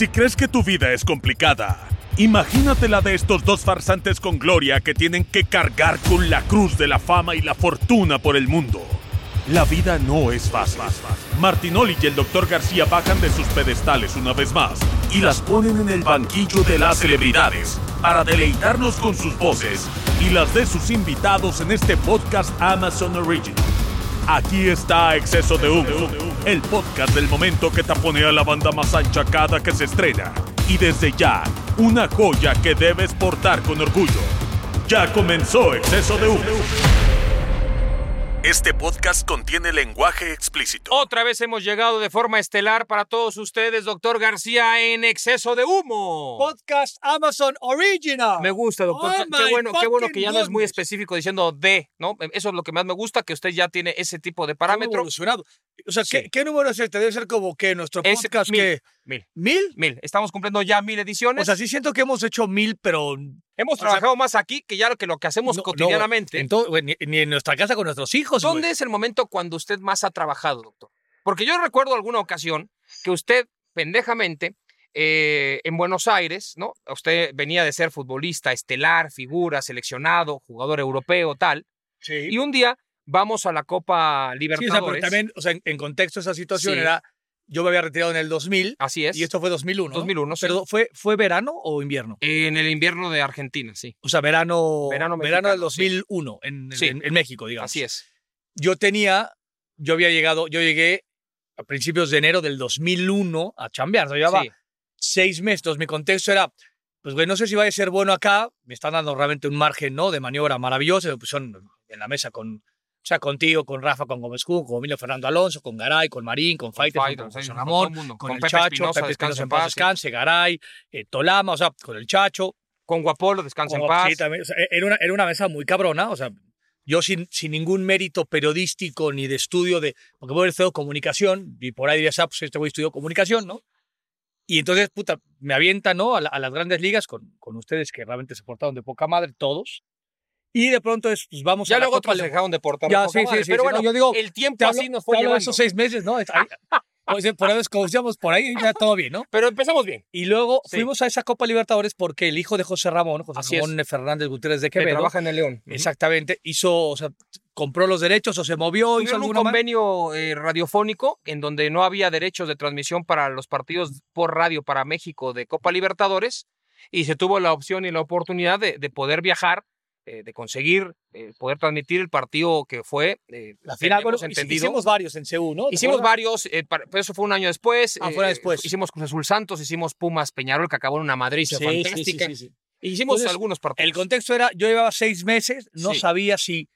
Si crees que tu vida es complicada, imagínate la de estos dos farsantes con gloria que tienen que cargar con la cruz de la fama y la fortuna por el mundo. La vida no es fácil. Martinoli y el Dr. García bajan de sus pedestales una vez más y las ponen en el banquillo de las celebridades para deleitarnos con sus voces y las de sus invitados en este podcast Amazon Original. Aquí está Exceso de Humo, el podcast del momento que taponea la banda más ancha cada que se estrena. Y desde ya, una joya que debes portar con orgullo. Ya comenzó Exceso de Humo. Este podcast contiene lenguaje explícito. Otra vez hemos llegado de forma estelar para todos ustedes, doctor García, en Exceso de Humo. Podcast Amazon Original. Me gusta, doctor. Oh qué, bueno, qué bueno que ya no es muy específico diciendo de, ¿no? Eso es lo que más me gusta, que usted ya tiene ese tipo de parámetro. evolucionado. O sea, ¿qué, Sí. qué número es este? Debe ser como que nuestro Es podcast mil. que... Mil, ¿Mil? mil. Estamos cumpliendo ya mil ediciones. O sea, sí siento que hemos hecho mil, pero... hemos sea, trabajado más aquí que ya lo que, lo que hacemos no- cotidianamente. en todo- güey, ni, ni en nuestra casa con nuestros hijos, güey. ¿Dónde es el momento cuando usted más ha trabajado, doctor? Porque yo recuerdo alguna ocasión que usted, pendejamente, eh, en Buenos Aires, ¿no? Usted venía de ser futbolista estelar, figura, seleccionado, jugador europeo, tal. Sí. Y un día vamos a la Copa Sí, o Libertadores. sea, pero también, o sea, en, en contexto esa situación Sí. era... Yo me había retirado en el 2000 Así es. y esto fue 2001, ¿no? 2001, sí. Pero ¿fue, ¿fue verano o invierno? En el invierno de Argentina, sí. O sea, verano, Verano verano, del mexicano, sí. 2001 en, Sí. en- en México, digamos. Así es. Yo tenía, yo había llegado, yo llegué a principios de enero del 2001 a chambear. O sea, llevaba seis meses. Entonces, mi contexto era, pues, güey, no sé si vaya a ser bueno acá. Me están dando realmente un margen, ¿no? De maniobra maravilloso. Me pusieron en la mesa con, o sea, contigo, con Rafa, con Gómez Cuco, con Emilio Fernando Alonso, con Garay, con Marín, con Faitelson, con José con Ramón, con, Con el Pepe Chacho, Espinosa, Pepe Espinosa en paz descanse, Garay, eh, Tolama, o sea, con el Chacho, Con Guapolo, descansa en paz. sí, también, o sea, era, una, era una mesa muy cabrona, o sea, yo sin, sin ningún mérito periodístico ni de estudio de, porque voy a estudiado comunicación, y por ahí dirías, ah, pues este güey estudió comunicación, ¿no? Y entonces, puta, me avientan, ¿no? A, la- a las grandes ligas con, con ustedes que realmente se portaron de poca madre, todos. Y de pronto es, pues vamos Ya a la luego otros Le- dejaron. Ya, sí, sí, sí, Pero sí, bueno, no, yo digo, el tiempo hablo- así nos fue llevando. esos seis meses, ¿no? Ahí- Pues, por eso, como decíamos por ahí, ya todo bien, ¿no? Pero empezamos bien. Y luego Sí. fuimos a esa Copa Libertadores porque el hijo de José Ramón, José Así es. Ramón Fernández Gutiérrez de Que Quevedo, trabaja en el León. Exactamente, hizo, o sea, compró los derechos o se movió, hizo un convenio eh, radiofónico en donde no había derechos de transmisión para los partidos por radio para México de Copa Libertadores y se tuvo la opción y la oportunidad de, de poder viajar, eh, de conseguir eh, poder transmitir el partido que fue. eh, La final, bueno, entendido. hicimos varios en CU, ¿no? ¿Te Hicimos acuerdas? varios, para- pero eso fue un año después. Ah, fue después. Hicimos Cruz Azul Santos, hicimos Pumas Peñarol, que acabó en una madriza Sí, sí, sí, fantástica. sí, sí. Hicimos Entonces, algunos partidos. El contexto era, yo llevaba seis meses, no sabía si,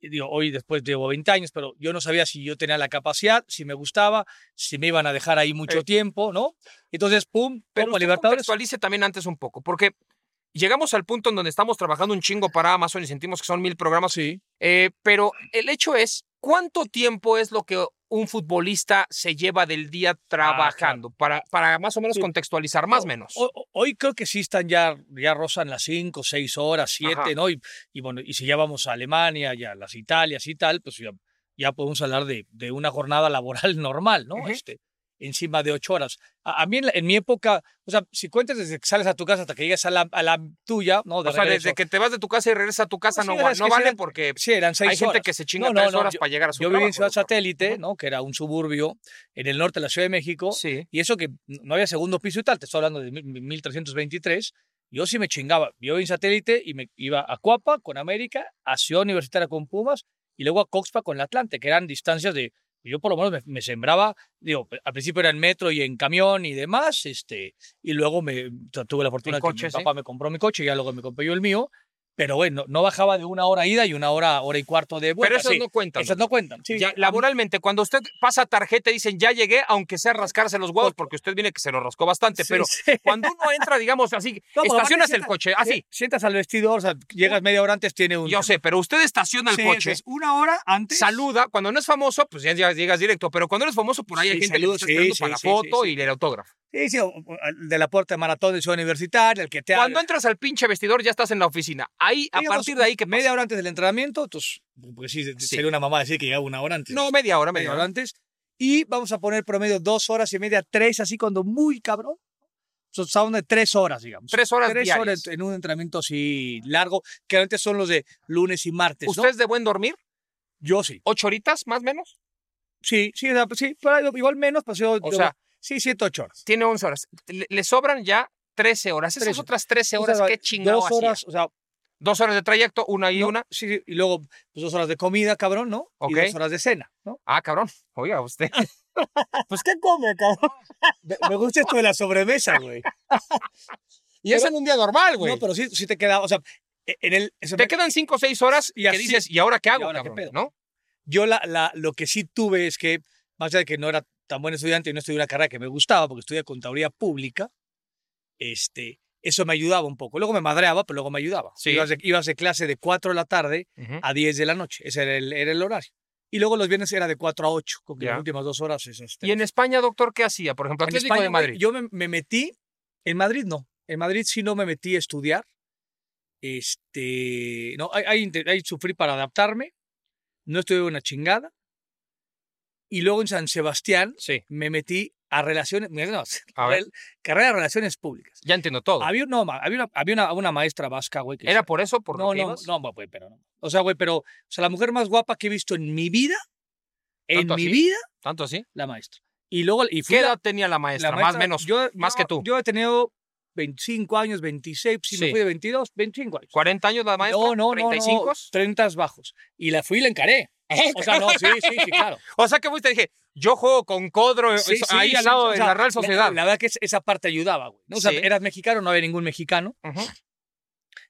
digo, hoy después llevo 20 años, pero yo no sabía si yo tenía la capacidad, si me gustaba, si me iban a dejar ahí mucho tiempo, ¿no? Entonces, pum, Pero Copa Libertadores. contextualice también antes un poco, porque llegamos al punto en donde estamos trabajando un chingo para Amazon y sentimos que son mil programas. Sí. Eh, pero el hecho es, ¿cuánto tiempo es lo que un futbolista se lleva del día trabajando? para, para más o menos Sí. contextualizar, más o No, menos. ho- ho- Hoy creo que sí están ya, ya rozan las 5, 6 horas, 7, Ajá. ¿no? Y, y bueno, y si ya vamos a Alemania, ya las Italias y tal, pues ya, ya podemos hablar de, de una jornada laboral normal, ¿no? Este, encima de 8 horas. A, a mí en, la- en mi época, o sea, si cuentas desde que sales a tu casa hasta que llegas a la, a la tuya, ¿no? De o sea, regreso, desde que te vas de tu casa y regresas a tu casa no, no que vale eran- porque Sí, eran 6 hay gente que se chinga No, no, tres no, horas yo- para llegar a su Yo viví en Ciudad. Satélite. ¿no? Que era un suburbio en el norte de la Ciudad de México. Sí. Y eso que no había segundo piso y tal, te estoy hablando de mil- 1323. Yo sí me chingaba. Yo en satélite y me iba a Cuapa con América, a Ciudad Universitaria con Pumas y luego a Coxpa con la Atlante, que eran distancias de Yo por lo menos me, me sembraba, digo, al principio era en metro y en camión y demás, este, y luego me tuve la fortuna En que coche, mi sí. papá me compró mi coche y ya luego me compré yo el mío, pero bueno, no bajaba de una hora ida y una hora, hora y cuarto de vuelta. Pero esas sí. no cuentan. Esas no cuentan. Sí, Ya, laboralmente, cuando usted pasa tarjeta y dicen ya llegué, aunque sea rascarse los huevos, porque usted viene que se lo rascó bastante, Sí, pero cuando uno entra, digamos así, No, estacionas el coche, así. Si- Sientas al vestidor, o sea, llegas media hora antes, tiene un. Yo sé, pero usted estaciona el coche, es una hora antes. saluda, cuando no es famoso, pues ya llegas, directo, pero cuando eres famoso, por ahí hay gente saludo, que está para la foto y el autógrafo. Sí, sí, de la puerta de maratón de Ciudad Universitaria, el que te Cuando habla. entras al pinche vestidor, ya estás en la oficina. Ahí, a Digamos, partir de ahí, que media hora antes del entrenamiento, entonces, pues sí, Sí. sería una mamá decir que llegaba una hora antes. No, media hora, media media hora hora. antes. Y vamos a poner promedio dos horas y media, tres, así cuando muy cabrón. Son de tres horas, digamos. Tres horas Tres diarias. horas en un entrenamiento así largo, que antes son los de lunes y martes. ¿no? ¿Usted es de buen dormir? Yo sí. ¿Ocho horitas, más o menos? Sí, sí, o sí, pero igual menos, pues yo, O yo- sea, sí, siete, ocho horas. tiene 11 horas. Le, le sobran ya 13 horas. Esas 13. otras 13 O horas, sea, qué chingado Dos hacía? horas, o sea, Dos horas de trayecto, una y no, una. Sí, sí, y luego pues, dos horas de comida, cabrón, ¿no? Ok. Y dos horas de cena, ¿no? Ah, cabrón. Oiga, usted. Pues, ¿qué come, cabrón? Me, gusta esto de la sobremesa, güey. y es en un día normal, güey. No, pero sí, sí te queda, o sea, e, en el... Te me- quedan 5 o 6 horas Y que así- dices, ¿y ahora qué hago, ahora qué pedo? ¿No? Yo la, la, lo que sí tuve es que, más allá de que no era tan buen estudiante y no estudié una carrera que me gustaba, porque estudié contaduría pública, este, eso me ayudaba un poco. Luego me madreaba, pero luego me ayudaba. Sí. Ibas, de, ibas de clase de 4 de la tarde a 10 de la noche. Ese era el, era el horario. Y luego los viernes era de 4 a 8, con que las últimas dos horas es este, ¿Y en España, doctor, qué hacía? Por ejemplo, En España, de Madrid. Yo me, me metí, en Madrid no. En Madrid sí no me metí a estudiar. Este, no, ahí, ahí ahí sufrí para adaptarme. No estuve una chingada. Y luego en San Sebastián Sí, me metí a relaciones, no, A ver. carrera de relaciones públicas. ya entiendo todo. Había, no, había, una, había una, una maestra vasca, güey. que ¿Era por eso? ¿Por lo no, que no, ibas? no, güey, pero no. O sea, güey, pero, o sea, la mujer más guapa que he visto en mi vida, en ¿Tanto mi así? vida, ¿Tanto así? la maestra. Y luego, y fui ¿Qué la- edad tenía la maestra? la más maestra, menos, yo- más yo- que tú. Yo he tenido 25 años, 26, si Sí. me fui de 22, 25 años. ¿40 años la maestra? No, no, no, ¿35? no, 30 bajos. Y la fui y la encaré. O sea, no, sí, sí, sí, claro. O sea que fuiste dije, yo juego con Codro Sí, eso, sí, ahí sí, al lado o de sea, la Real Sociedad. La, verdad que es- esa parte ayudaba, güey. ¿no? O sea, eras mexicano, no había ningún mexicano. Ujú.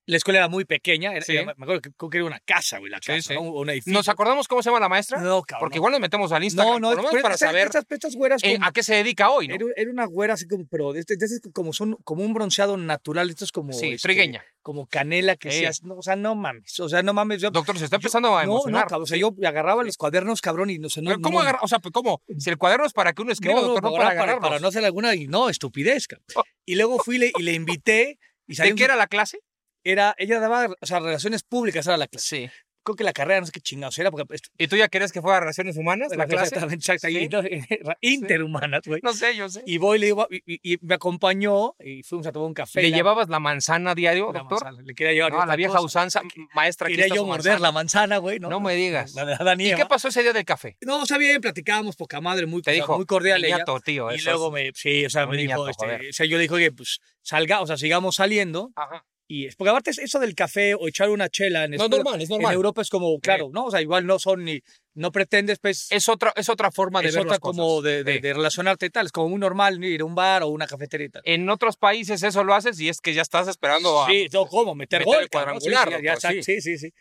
La escuela era muy pequeña. Era, Sí. era- me acuerdo que, era una casa, güey, la Sí, casa, sí. ¿no? Un edificio. ¿Nos acordamos cómo se llama la maestra? No, cabrón. Porque igual nos metemos al Instagram, No, no, por lo menos para estas- saber estas güeras eh, a qué se dedica hoy, ¿no? era, era una güera así como, pero este- de esas como son como un bronceado natural, esto es como sí, este, trigueña. como canela que Sí. se hace, no, o sea, no mames, o sea, no mames, yo, Doctor, se está yo- empezando a emocionar. no, cabrón, o sea, yo agarraba los cuadernos, cabrón, y no sé, no, Pero ¿Cómo agarra? O sea, pues, ¿cómo? Si el cuaderno es para que uno escriba, doctor, no, para, para para, agarrarlos. para no hacer alguna, y no, estupidez, cabrón. Oh. Y luego fui y le, invité, y ¿De qué era la clase? Era, ella daba, o sea, relaciones públicas era la clase. Sí. Creo que la carrera, no sé qué chingados era, porque esto- ¿Y tú ya querías que fuera Relaciones Humanas, la clase? exactamente, exacto, Sí. no, interhumanas, güey. No sé, yo sé. Y voy le digo, y, y- y me acompañó, y fuimos a tomar un café. ¿Le la- llevabas la manzana diario, la doctor? manzana, Le quería llevar No, la vieja cosa. usanza, maestra, Quería yo morder manzana. la manzana, güey. No, No me digas. La de Adán y ¿Y Eva. qué pasó ese día del café? No, o sea, bien, platicábamos, poca madre, muy, Te o sea, dijo, muy cordial ella. niñato, tío. Y luego me, sí, o sea, me dijo, este, o sea, yo le dije, oye, pues salga, o sea, sigamos saliendo. Ajá. Y es porque aparte es eso del café o echar una chela en, No, España- normal, es en normal. Europa es como, claro, ¿no? O sea, igual no son ni, no pretendes, pues, Es otra, es otra forma de es ver otra las cosas. como de, de- Sí. de relacionarte y tal. Es como muy normal ir a un bar o una cafetería y tal. En otros países eso lo haces y es que ya estás esperando a... Sí, no, ¿cómo? Meter, meter gol. el sí, sí, ya está, sí, sí, sí.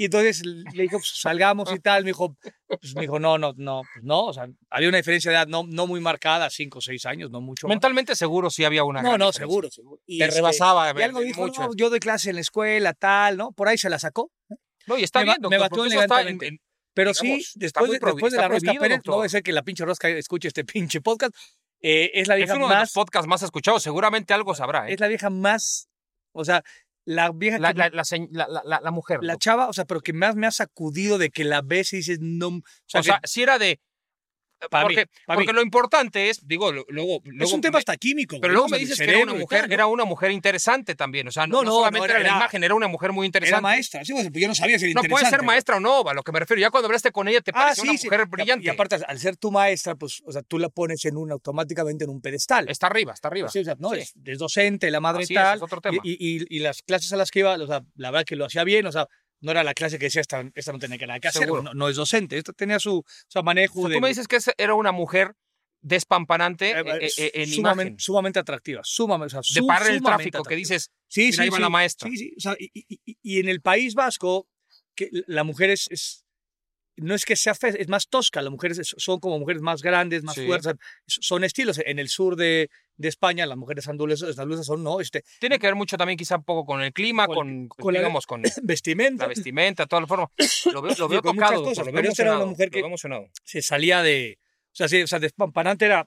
Y entonces le dijo, pues salgamos y tal. Me dijo, pues me dijo, no, no, no, pues no. O sea, había una diferencia de edad no, no muy marcada, cinco o seis años, no mucho. más. Mentalmente seguro sí había una No, gran no, seguro, seguro. Y, Te este, rebasaba Y algo eh, dijo, mucho. no, yo doy clase en la escuela, tal, ¿no? Por ahí se la sacó. No, y está me bien, me doctor, batió porque eso está en- elegantemente. en- Pero Digamos, sí, después, muy de, después de la Rosca Pérez, no doctor. voy a ser que la pinche Rosca escuche este pinche podcast. eh, es la es vieja uno de los más, podcasts más escuchados. Seguramente algo sabrá. ¿eh? es la vieja más, o sea, la vieja La, que la, la, mujer. la chava, o sea, pero que más me ha sacudido de que la ves y dices, no. O sea, o sea, que si era de... Para mí, porque para mí. porque lo importante es, digo, lo- luego... es luego un tema me- hasta químico. Pero luego ¿no? me dices que era una mujer, tal, era una mujer interesante también. O sea, no, No, no solamente no, era, la era- imagen, era una mujer muy interesante. Era maestra, sí, pues, yo no sabía si era No puede ser maestra o no, a lo que me refiero. Ya cuando hablaste con ella te Ah, pareció sí, una mujer brillante. Y aparte, al ser tu maestra, pues, o sea, tú la pones en un, automáticamente en un pedestal. Está arriba, está arriba. Sí, o sea, no, es, es docente, la madre Así y es, tal. es otro tema. Y, y- y las clases a las que iba, o sea, la verdad que lo hacía bien, o sea, no era la clase que decía, esta, esta no tenía que nada que hacer, no, no es docente, esta tenía su, sea, manejo O sea, de... tú me dices que era una mujer despampanante eh, eh, eh, en sumamente, imagen. sumamente atractiva, sumamente, o sea, De su- parar el tráfico, que dices, Sí, Mira, ahí va la maestra. Sí, sí. O sea, y, y- y- y en el País Vasco, que la mujer es, es- no es que sea fea, es más tosca. Las mujeres es- son como mujeres más grandes, más Sí. fuertes. Son estilos. En el sur de, de España, las mujeres andaluzas, son, no, este, tiene que ver mucho también quizá un poco con el clima, Con- con, con la- digamos, con vestimenta. la vestimenta, toda la forma. Lo veo, lo veo tocado, cosas, lo veo esta era una emocionado, mujer lo que- veo emocionado. Se salía de. O sea, sí, o sea, despampanante era.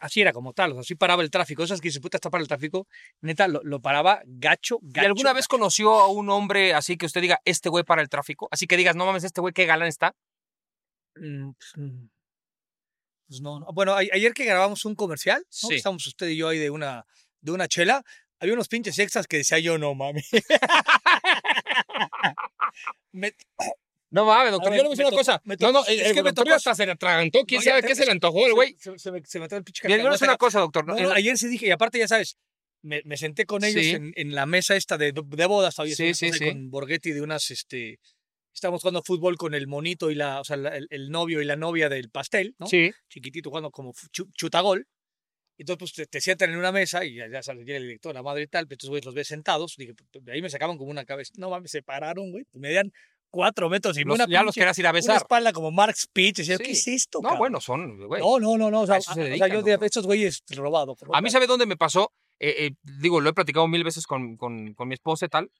Así era como tal. O sea, así paraba el tráfico. Esas que se puta tapar el tráfico. Neta, lo, lo paraba gacho, ¿Y gacho. alguna vez conoció a un hombre así que usted diga, este güey para el tráfico? Así que digas, no mames, este güey qué galán está. Mm, pues, mm, pues no, no. Bueno, a- ayer que grabamos un comercial, ¿no? Sí. Usted y yo ahí de una, de una chela. Había unos pinches extras que decía yo, no. Me- No mames, doctor, A yo ver, le voy a decir una cosa. No, no, es el, que el me doctor tocó- hasta se le atragantó. ¿Quién No, sabe qué se le antojó el güey? Se, se me, se me atoró el pinche Bien, yo le una cosa, doctor. No, no, ayer sí dije, y aparte ya sabes, me, me senté con ellos Sí. en, en la mesa esta de, de bodas. Sí, sí, sí. Con Borghetti de unas, este, estábamos jugando fútbol con el monito y la, o sea, la- el, el novio y la novia del pastel, ¿no? Sí. Chiquitito jugando como chutagol. Entonces, pues te, te sientan en una mesa y ya, ya llega el director, la madre y tal, pero estos güeyes los ves sentados. Dije, pues, de ahí me sacaban como una cabeza. No mames, se pararon, güey. Me medían cuatro metros y Los- una ya los pinche- querías ir a una besar. espalda como Mark. Decía, Sí. ¿qué es esto? No, cabrón?" bueno, son, güey. No, no, no, no. O sea, se o sea, dedican, yo de estos güeyes robado. A mí, ¿sabe dónde me pasó? Eh, eh, digo, lo he platicado mil veces con, con, con mi esposa y tal,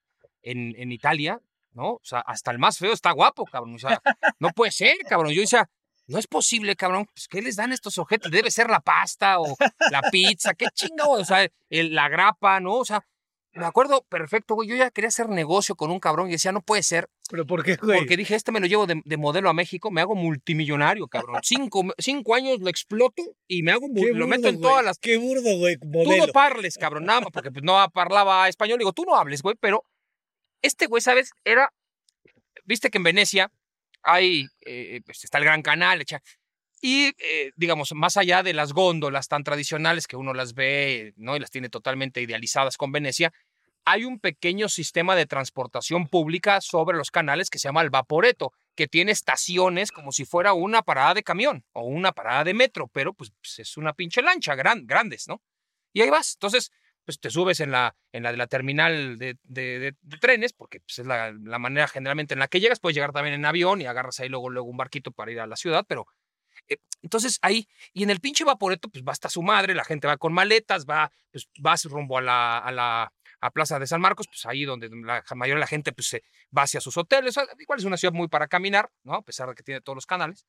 en, en Italia, ¿no? O sea, hasta el más feo está guapo, cabrón. O sea, no puede ser, cabrón. Yo decía, no es posible, cabrón. Pues, ¿qué les dan estos objetos? Debe ser la pasta o la pizza, qué chingado. O sea, el- la grapa, ¿no? O sea, me acuerdo perfecto, güey. Yo ya quería hacer negocio con un cabrón y decía, no puede ser. ¿Pero por qué, güey? Porque dije, este me lo llevo de, de modelo a México, me hago multimillonario, cabrón. Cinco, cinco años lo exploto y me hago Qué lo burdo, meto en güey. todas las Qué burdo, güey. Tú Modelo. no parles, cabrón, nada más, porque pues, no parlaba español. Digo, tú no hables, güey, pero este güey, ¿sabes? Era, viste que en Venecia hay, eh, pues está el Gran Canal, echa- y eh, digamos, más allá de las góndolas tan tradicionales que uno las ve, ¿no? Y las tiene totalmente idealizadas con Venecia, hay un pequeño sistema de transportación pública sobre los canales que se llama el Vaporeto, que tiene estaciones como si fuera una parada de camión o una parada de metro, pero pues, pues, es una pinche lancha, gran, grandes, ¿no? Y ahí vas. Entonces, pues te subes en la, en la de la terminal de, de- trenes, porque pues, es la, la manera generalmente en la que llegas. Puedes llegar también en avión y agarras ahí luego, luego un barquito para ir a la ciudad, pero entonces ahí, y en el pinche vaporeto, pues va hasta su madre, la gente va con maletas, va, pues vas rumbo a la, a la a Plaza de San Marcos, pues ahí donde la mayoría de la gente pues se va hacia sus hoteles. Igual es una ciudad muy para caminar, ¿no? A pesar de que tiene todos los canales.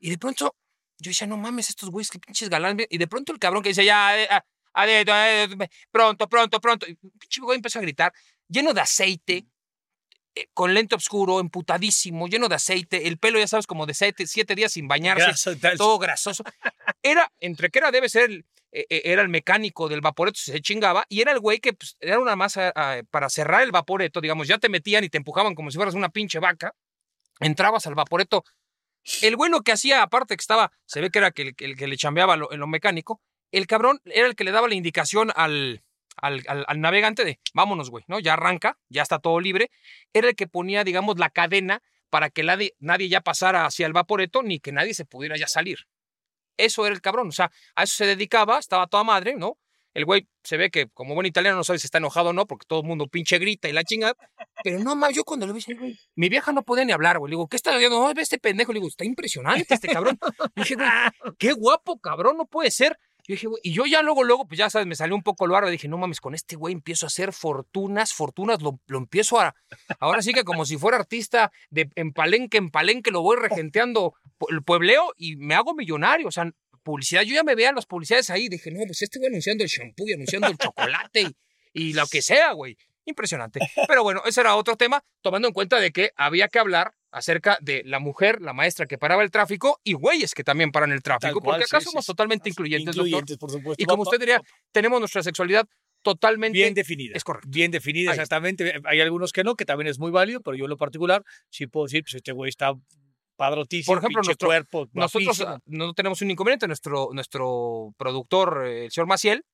Y de pronto yo decía, no mames, estos güeyes, qué pinches galanes. Y de pronto el cabrón que dice, ya, eh, ah, ade- ade- pronto, pronto, pronto. Y un pinche güey empezó a gritar, lleno de aceite, eh, con lente oscuro, emputadísimo, lleno de aceite, el pelo, ya sabes, como de siete, siete días sin bañarse, Graso todo grasoso. Era, entre que era, debe ser, el, eh, eh, era el mecánico del vaporeto, se chingaba, y era el güey que pues, era una masa ah, para cerrar el vaporeto, digamos, ya te metían y te empujaban como si fueras una pinche vaca, entrabas al vaporeto. El güey lo que hacía, aparte que estaba, se ve que era el, el que le chambeaba lo- en lo mecánico, el cabrón era el que le daba la indicación al, al, al- navegante de vámonos, güey, ¿no? Ya arranca, ya está todo libre. Era el que ponía, digamos, la cadena para que nadie, nadie ya pasara hacia el vaporeto ni que nadie se pudiera ya salir. Eso era el cabrón, o sea, a eso se dedicaba, estaba toda madre, ¿no? El güey se ve que como buen italiano no sabe si está enojado o no, porque todo el mundo pinche grita y la chingada. Pero no mames, yo cuando lo vi, güey, mi vieja no podía ni hablar, güey. Le digo, ¿qué está haciendo? No, ve este pendejo. Le digo, está impresionante este cabrón. Dije, güey, qué guapo, cabrón, no puede ser. Yo y yo ya luego, luego, pues ya sabes, me salió un poco lo árabe. Dije, no mames, con este güey empiezo a hacer fortunas, fortunas, lo, lo empiezo a. Ahora sí que como si fuera artista de en palenque, en palenque, lo voy regenteando el puebleo y me hago millonario. O sea, publicidad, yo ya me veía las publicidades ahí. Dije, no, pues este güey anunciando el shampoo y anunciando el chocolate y, y lo que sea, güey. Impresionante. Pero bueno, ese era otro tema, tomando en cuenta de que había que hablar acerca de la mujer, la maestra que paraba el tráfico y güeyes que también paran el tráfico, cual, porque acá sí, somos sí. totalmente incluyentes, doctor. Incluyentes, por supuesto. Y como usted diría, tenemos nuestra sexualidad totalmente bien definida. es correcto. Bien definida, Ahí. exactamente. Hay algunos que no, que también es muy válido, pero yo en lo particular sí puedo decir, pues este güey está padrotísimo, Por ejemplo, nuestro- cuerpo, Nosotros guapísimo. ah, no tenemos un inconveniente. Nuestro, nuestro productor, eh, el señor Maciel,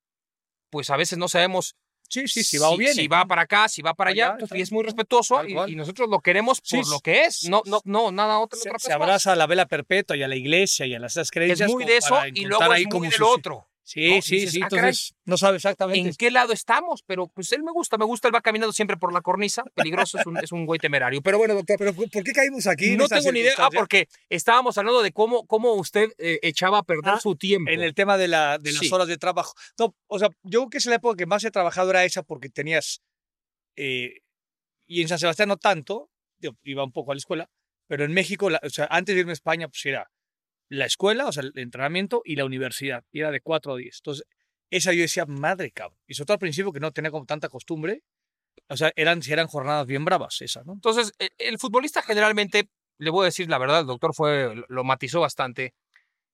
pues a veces no sabemos Sí, sí, si va o viene. Si va para acá, si va para allá, Allá, entonces, está. y es muy respetuoso y, nosotros lo queremos Sí, por lo que es, no, no, no, nada otra, se, otra se cosa abraza a la vela perpetua y a la iglesia y a las creencias. Es muy de eso y luego es muy del otro. Sí, ¿no? sí, Dices, sí. "Ah, caray, Entonces no sabe exactamente. ¿En qué lado estamos? Pero pues él me gusta, me gusta, él va caminando siempre por la cornisa, peligroso, es un, es un güey temerario. Pero bueno, doctor, Pero ¿por qué caímos aquí? no tengo ni idea. Ah, porque estábamos hablando de cómo, cómo usted eh, echaba a perder Ah, su tiempo. En el tema de, la, de las Sí. horas de trabajo. No, o sea, yo creo que es la época que más he trabajado era esa porque tenías. eh, y en San Sebastián no tanto, yo iba un poco a la escuela, pero en México, la- o sea, antes de irme a España, pues era la escuela, o sea, el entrenamiento y la universidad. Y era de 4 a 10. Entonces, esa yo decía, madre cabrón. Y sobre todo al principio que no tenía como tanta costumbre. O sea, eran, si eran jornadas bien bravas esas, ¿no? Entonces, el, el futbolista generalmente, le voy a decir la verdad, el doctor fue, lo- matizó bastante.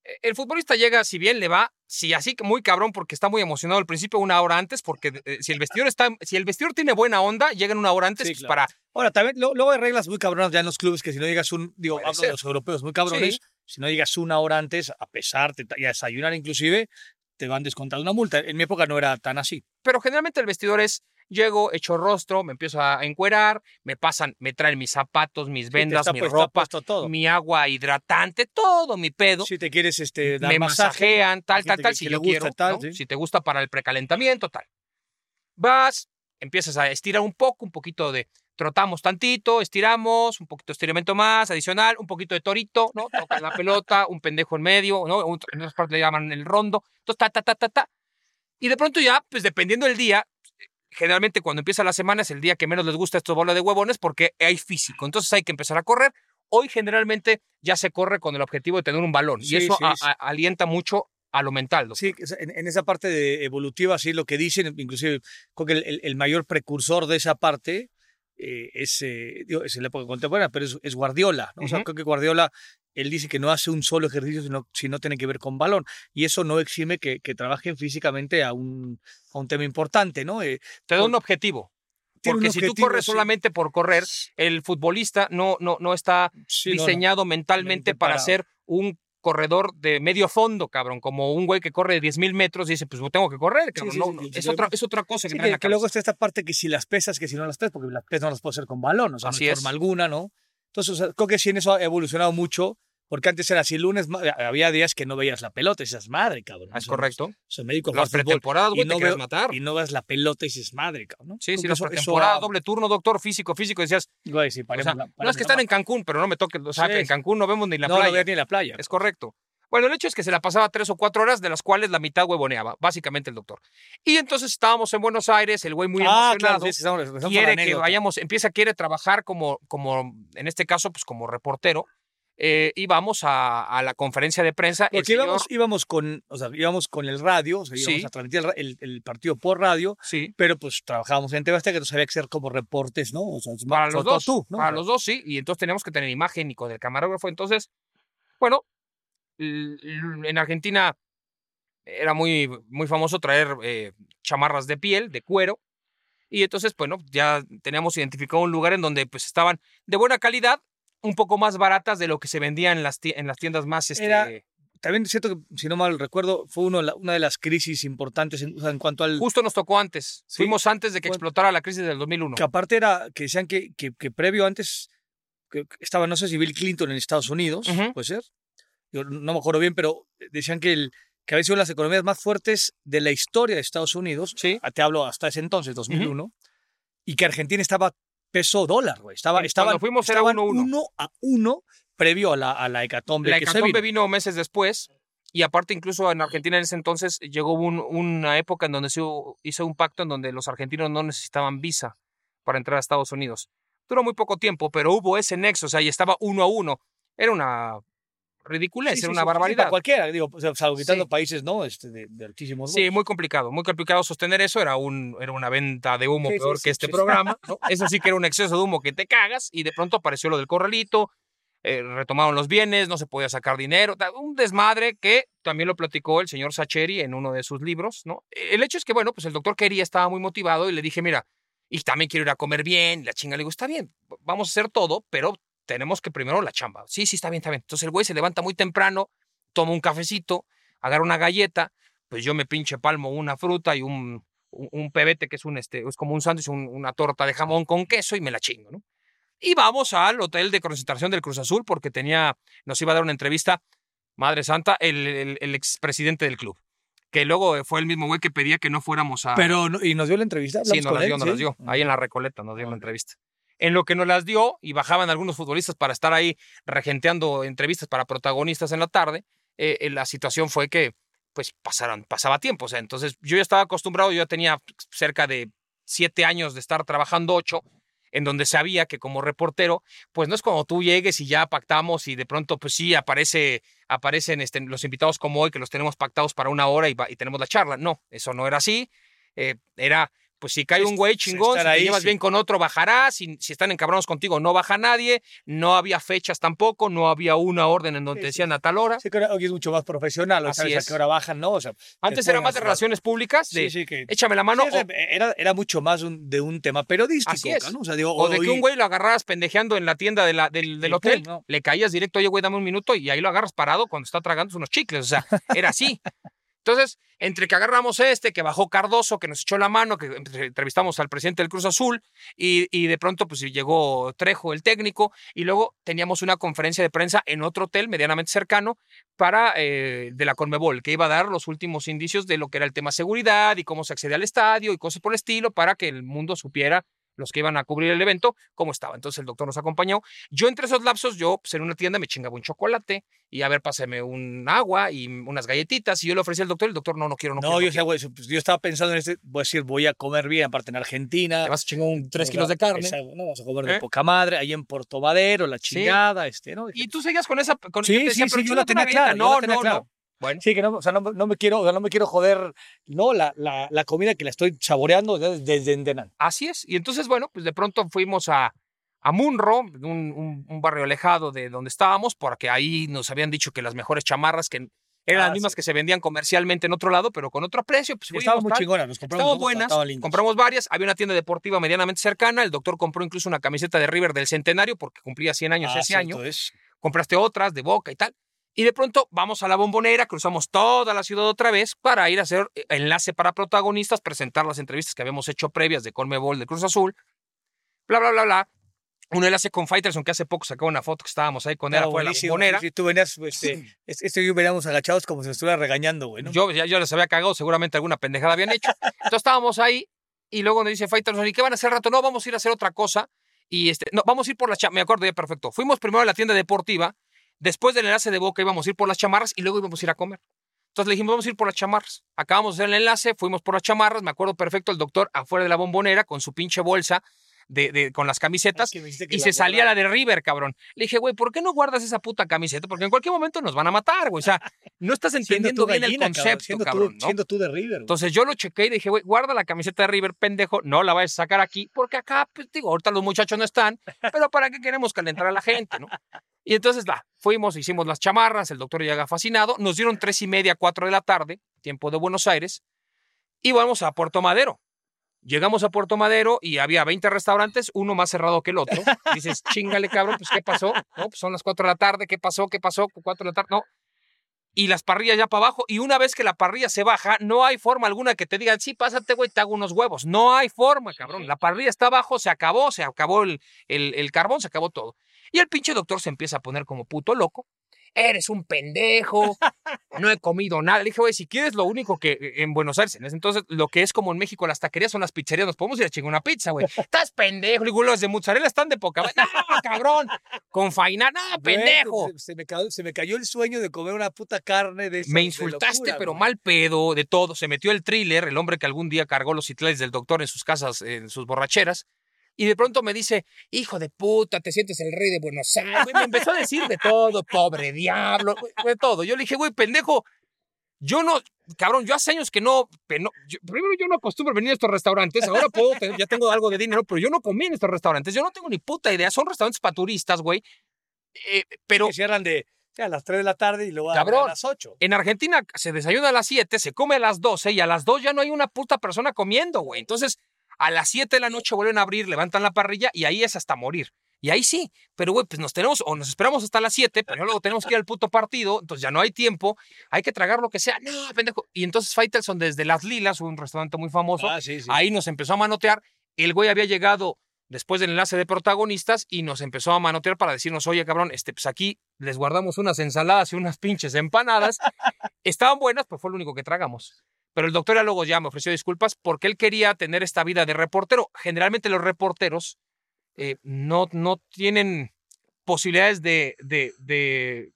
Eh, El futbolista llega, si bien le va, si así muy cabrón, porque está muy emocionado al principio, una hora antes, porque eh, si el vestidor está, si el vestidor tiene buena onda, llegan una hora antes Sí, claro. para Ahora, también, luego hay reglas muy cabronas ya en los clubes que si no llegas un, digo, hablo ser. de los europeos muy cabrones, Sí. Si no llegas una hora antes a pesarte y a desayunar inclusive, te van descontando una multa. En mi época no era tan así. pero generalmente el vestidor es llego, echo rostro, me empiezo a encuerar, me pasan, me traen mis zapatos, mis vendas, mi puesto- ropa, todo. mi agua hidratante, todo mi pedo. Si te quieres este, dar me masaje, masajean, tal, tal, tal, si yo gusta quiero, tal, ¿no? sí. si te gusta para el precalentamiento, tal. Vas, empiezas a estirar un poco, un poquito de, trotamos tantito, estiramos, un poquito de estiramiento más, adicional, un poquito de torito, ¿no? Tocas la pelota, un pendejo en medio, ¿no? En otras partes le llaman el rondo, entonces, ta, ta, ta, ta, ta. Y de pronto ya, pues dependiendo del día, generalmente cuando empieza la semana es el día que menos les gusta estos bola de huevones porque hay físico, entonces hay que empezar a correr. Hoy generalmente ya se corre con el objetivo de tener un balón Sí, y eso sí, a- a- alienta mucho a lo mental. doctor. Sí, en, en esa parte de evolutiva, sí, lo que dicen, inclusive creo que el, el- mayor precursor de esa parte eh, es, eh, digo, es en la época contemporánea, pero es, es Guardiola. ¿no? O sea, creo que Guardiola, él dice que no hace un solo ejercicio si no tiene que ver con balón. Y eso no exime que, que trabajen físicamente a un, a un tema importante, ¿no? Eh, Te da un objetivo. Porque si tú corres sí. solamente por correr, el futbolista no, no, no está Sí, no, no. diseñado mentalmente Mente para para- ser un corredor de medio fondo, cabrón, como un güey que corre 10 mil metros y dice, pues tengo que correr, cabrón. sí, sí, no, sí, es, otra, es otra cosa que trae que, la que luego está esta parte que si las pesas, que si no las pesas, porque las pesas no las puedo hacer con balón, o sea, Así no es. forma alguna, ¿no? Entonces, o sea, creo que sí en eso ha evolucionado mucho, porque antes era así, lunes, había días que no veías la pelota y dices, madre, cabrón. Ah, Es O sea, correcto. O sea, a Las pretemporadas, güey, y te no quieres veo- matar. y no ves la pelota y dices, madre, cabrón. ¿no? Sí, sí, las pretemporadas, doble turno, doctor, físico, físico, decías, Güey, sí, o paremos sea, la- no es paremos que están en Cancún, pero no me toques, o sea, Sí. en Cancún no vemos ni la No, no playa. ver ni la playa. Es correcto. Bueno, el hecho es que se la pasaba tres o cuatro horas, de las cuales la mitad huevoneaba, básicamente el doctor. Y entonces estábamos en Buenos Aires, el güey muy ah, emocionado. claro, sí, sí, estamos- estamos con la quiere que vayamos, empieza, quiere trabajar como, como, en este caso, pues como reportero. Eh, y vamos a, a la conferencia de prensa. Porque señor- íbamos, íbamos, con, o sea, íbamos con el radio, o sea, íbamos Sí. a transmitir el, el- el partido por radio, sí, pero pues trabajábamos en TV Azteca, entonces había que ser como reportes, ¿no? O sea, para los dos. tú, ¿no? Para los dos, sí. Y entonces teníamos que tener imagen y con el camarógrafo. Entonces, bueno, en Argentina era muy, muy famoso traer eh, chamarras de piel, de cuero. Y entonces, bueno, ya teníamos identificado un lugar en donde pues estaban de buena calidad, un poco más baratas de lo que se vendía en las, ti- en las tiendas más... Este, Era- También es cierto que, si no mal recuerdo, fue uno, la- una de las crisis importantes en, o sea, en cuanto al... Justo nos tocó antes. Sí. Fuimos antes de que Bueno. explotara la crisis del 2001. Que aparte era que decían que, que, que previo antes que estaba, no sé si Bill Clinton en Estados Unidos, puede ser. Yo no me acuerdo bien, pero decían que, el, que había sido las economías más fuertes de la historia de Estados Unidos. Sí. Te hablo hasta ese entonces, 2001. Y que Argentina estaba peso dólar, güey. Estaba, Cuando estaban, fuimos era estaban 1-1. uno a uno previo a la, a la hecatombe La que se hecatombe vino. vino meses después. Y aparte, incluso en Argentina en ese entonces llegó un- una época en donde se hizo un pacto en donde los argentinos no necesitaban visa para entrar a Estados Unidos. Duró muy poco tiempo, pero hubo ese nexo, o sea, y estaba uno a uno. Era una ridiculez, Sí, era sí, una sí, para barbaridad. cualquiera, digo, o sea, salvo quitando Sí. países, ¿no? Este, de, de altísimos Sí, muy complicado, muy complicado sostener eso. Era, un, era una venta de humo peor que este programa. ¿no? Eso sí que era un exceso de humo que te cagas y de pronto apareció lo del corralito, eh, retomaron los bienes, no se podía sacar dinero, un desmadre que también lo platicó el señor Sacheri en uno de sus libros. ¿no? El hecho es que, bueno, pues el doctor quería, estaba muy motivado y le dije, mira, y también quiero ir a comer bien. La chinga le digo, está bien, vamos a hacer todo, pero tenemos que primero la chamba. Sí, sí, está bien, está bien. Entonces el güey se levanta muy temprano, toma un cafecito, agarra una galleta, pues yo me pinche palmo una fruta y un, un, un pebete que es un este, es como un sándwich, un- una torta de jamón con queso y me la chingo, ¿no? Y vamos al hotel de concentración del Cruz Azul porque tenía, nos iba a dar una entrevista, Madre Santa, el, el, el expresidente del club. Que luego fue el mismo güey que pedía que no fuéramos a. Pero, ¿y nos dio la entrevista? Sí, ¿Hablamos nos él? dio, nos ¿Sí? las dio. Ahí en la Recoleta nos dio la entrevista. En lo que nos las dio y bajaban algunos futbolistas para estar ahí regenteando entrevistas para protagonistas en la tarde, eh, eh, la situación fue que pues pasaron, pasaba tiempo. O sea, entonces yo ya estaba acostumbrado, yo ya tenía cerca de siete años de estar trabajando ocho, en donde sabía que como reportero, pues no es como tú llegues y ya pactamos y de pronto pues sí aparece, aparecen este, los invitados como hoy, que los tenemos pactados para una hora y, va- y tenemos la charla. No, eso no era así. Eh, era, pues si cae un güey chingón, si estar te ahí, llevas sí. bien con otro, bajará. Si, si están encabronados contigo, no baja nadie. No había fechas tampoco, no había una orden en donde Sí, decían a tal hora. Sí, que ahora es mucho más profesional, o Así sabes es. a qué hora bajan, ¿no? O sea, Antes te era más de relaciones públicas, de Sí, sí, que... échame la mano. O era, era mucho más un- de un tema periodístico, Así es. ¿no? O sea, digo, O de hoy- que un güey lo agarraras pendejeando en la tienda de la- del, del hotel, pum, ¿no? le caías directo, oye, güey, dame un minuto, y ahí lo agarras parado cuando está tragando unos chicles. O sea, era así. Entonces, entre que agarramos este, que bajó Cardoso, que nos echó la mano, que entrevistamos al presidente del Cruz Azul, y, de pronto pues llegó Trejo, el técnico, y luego teníamos una conferencia de prensa en otro hotel medianamente cercano para eh, de la Conmebol, que iba a dar los últimos indicios de lo que era el tema seguridad y cómo se accede al estadio y cosas por el estilo para que el mundo supiera los que iban a cubrir el evento, cómo estaba. Entonces el doctor nos acompañó. Yo entre esos lapsos, yo pues, en una tienda me chingaba un chocolate y a ver, pásame un agua y unas galletitas y yo le ofrecí al doctor el doctor, no, no quiero, no, No, quiero. yo, no o sea, güey, pues, yo estaba pensando en este, voy a decir, voy a comer bien, aparte en Argentina. Te vas a chingar un 3 Nos kilos de carne. Exacto, no, vamos a comer de ¿Eh? poca madre, ahí en Puerto Madero, la Sí. chingada, este, ¿no? Y tú seguías con esa... Con, Sí, decía, sí, "Pero sí, yo la tenía clara, galleta". yo la No, no, no. Bueno, Sí, que no, o sea, no, no me quiero, o sea, no me quiero joder, no, la, la, la comida que la estoy saboreando desde, Endenan. Así es. Y entonces, bueno, pues de pronto fuimos a, a Munro, un, un- un barrio alejado de donde estábamos, porque ahí nos habían dicho que las mejores chamarras, que eran Ah, las mismas sí. que se vendían comercialmente en otro lado, pero con otro precio. Pues Estaban muy chingonas, nos compramos. Estaban buenas, compramos varias. Había una tienda deportiva medianamente cercana. El doctor compró incluso una camiseta de River del centenario porque cumplía 100 años Ah, ese año. es. Compraste otras de Boca y tal. Y de pronto vamos a la bombonera, cruzamos toda la ciudad otra vez para ir a hacer eh, enlace para protagonistas, presentar las entrevistas que habíamos hecho previas de Colmebol de Cruz Azul. Bla, bla, bla, bla. Un enlace con Faitelson que hace poco sacó una foto que estábamos ahí con él afuera de la bombonera. sí, tú venías, este, este, este y yo veníamos agachados como si nos estuviera regañando, güey, ¿no? Yo ya yo les había cagado, seguramente alguna pendejada habían hecho. Entonces estábamos ahí y luego nos dice Faitelson, ¿y qué van a hacer rato? No, vamos a ir a hacer otra cosa. Y este, no, vamos a ir por las chamarras. Me acuerdo ya perfecto. Fuimos primero a la tienda deportiva, después del enlace de Boca íbamos a ir por las chamarras y luego íbamos a ir a comer. Entonces le dijimos, vamos a ir por las chamarras. Acabamos de hacer el enlace, fuimos por las chamarras. Me acuerdo perfecto el doctor afuera de la bombonera con su pinche bolsa de, de- con las camisetas. Y se salía la de River, cabrón. Le dije, güey, ¿por qué no guardas esa puta camiseta? Porque en cualquier momento nos van a matar, güey. O sea, no estás entendiendo bien gallina, el cabrón, concepto, siendo, cabrón, tú, ¿no? siendo tú de River. güey. Entonces yo lo chequé y dije, güey, guarda la camiseta de River, pendejo, no la vayas a sacar aquí, porque acá, pues digo, ahorita los muchachos no están, pero ¿para qué queremos calentar a la gente, no? Y entonces, va, fuimos, hicimos las chamarras, el doctor llega fascinado, nos dieron tres y media, cuatro de la tarde, tiempo de Buenos Aires, y vamos a Puerto Madero. Llegamos a Puerto Madero y había 20 restaurantes, uno más cerrado que el otro. Dices, chingale, cabrón, pues ¿qué pasó? No, pues son las 4 de la tarde, ¿qué pasó? ¿Qué pasó? 4 de la tarde, no. Y las parrillas ya para abajo. Y una vez que la parrilla se baja, no hay forma alguna que te digan, sí, pásate, güey, te hago unos huevos. No hay forma, cabrón. La parrilla está abajo, se acabó, se acabó el, el, el carbón, se acabó todo. Y el pinche doctor se empieza a poner como puto loco. Eres un pendejo, no he comido nada. Le dije, güey, si quieres lo único que eh, en Buenos Aires, en ese entonces, lo que es como en México las taquerías son las pizzerías, nos podemos ir a chingar una pizza, güey. Estás pendejo. Digo, los de mozzarella están de poca. No, cabrón. Con faina, no, pendejo. Se, se me cayó, se me cayó el sueño de comer una puta carne de esa- Me de insultaste, locura, pero mal pedo, de todo. Se metió el thriller, el hombre que algún día cargó los citles del doctor en sus casas, en sus borracheras. Y de pronto me dice, hijo de puta, te sientes el rey de Buenos Aires. Güey, Me empezó a decir de todo, pobre diablo, güey, de todo. Yo le dije, güey, pendejo, yo no, cabrón, yo hace años que no, que no- yo- primero yo no acostumbro venir a estos restaurantes, ahora puedo, tener- ya tengo algo de dinero, pero yo no comí en estos restaurantes, yo no tengo ni puta idea, son restaurantes para turistas, güey. Eh, pero Que cierran de a las 3 de la tarde y luego Cabrón. a las 8. en Argentina se desayuna a las 7, se come a las 12 y a las 2 ya no hay una puta persona comiendo, güey. Entonces, a las 7 de la noche vuelven a abrir, levantan la parrilla y ahí es hasta morir. Y ahí sí, pero güey, pues nos tenemos, o nos esperamos hasta las 7, pero luego tenemos que ir al puto partido, entonces ya no hay tiempo, hay que tragar lo que sea. No, pendejo. Y entonces Faitelson desde Las Lilas, un restaurante muy famoso, Ah, sí, sí. ahí nos empezó a manotear. El güey había llegado después del enlace de protagonistas y nos empezó a manotear para decirnos, oye, cabrón, este, pues aquí les guardamos unas ensaladas y unas pinches empanadas. Estaban buenas, pues fue lo único que tragamos. Pero el doctor luego ya me ofreció disculpas porque él quería tener esta vida de reportero. Generalmente los reporteros eh, no, no tienen posibilidades de, de, de,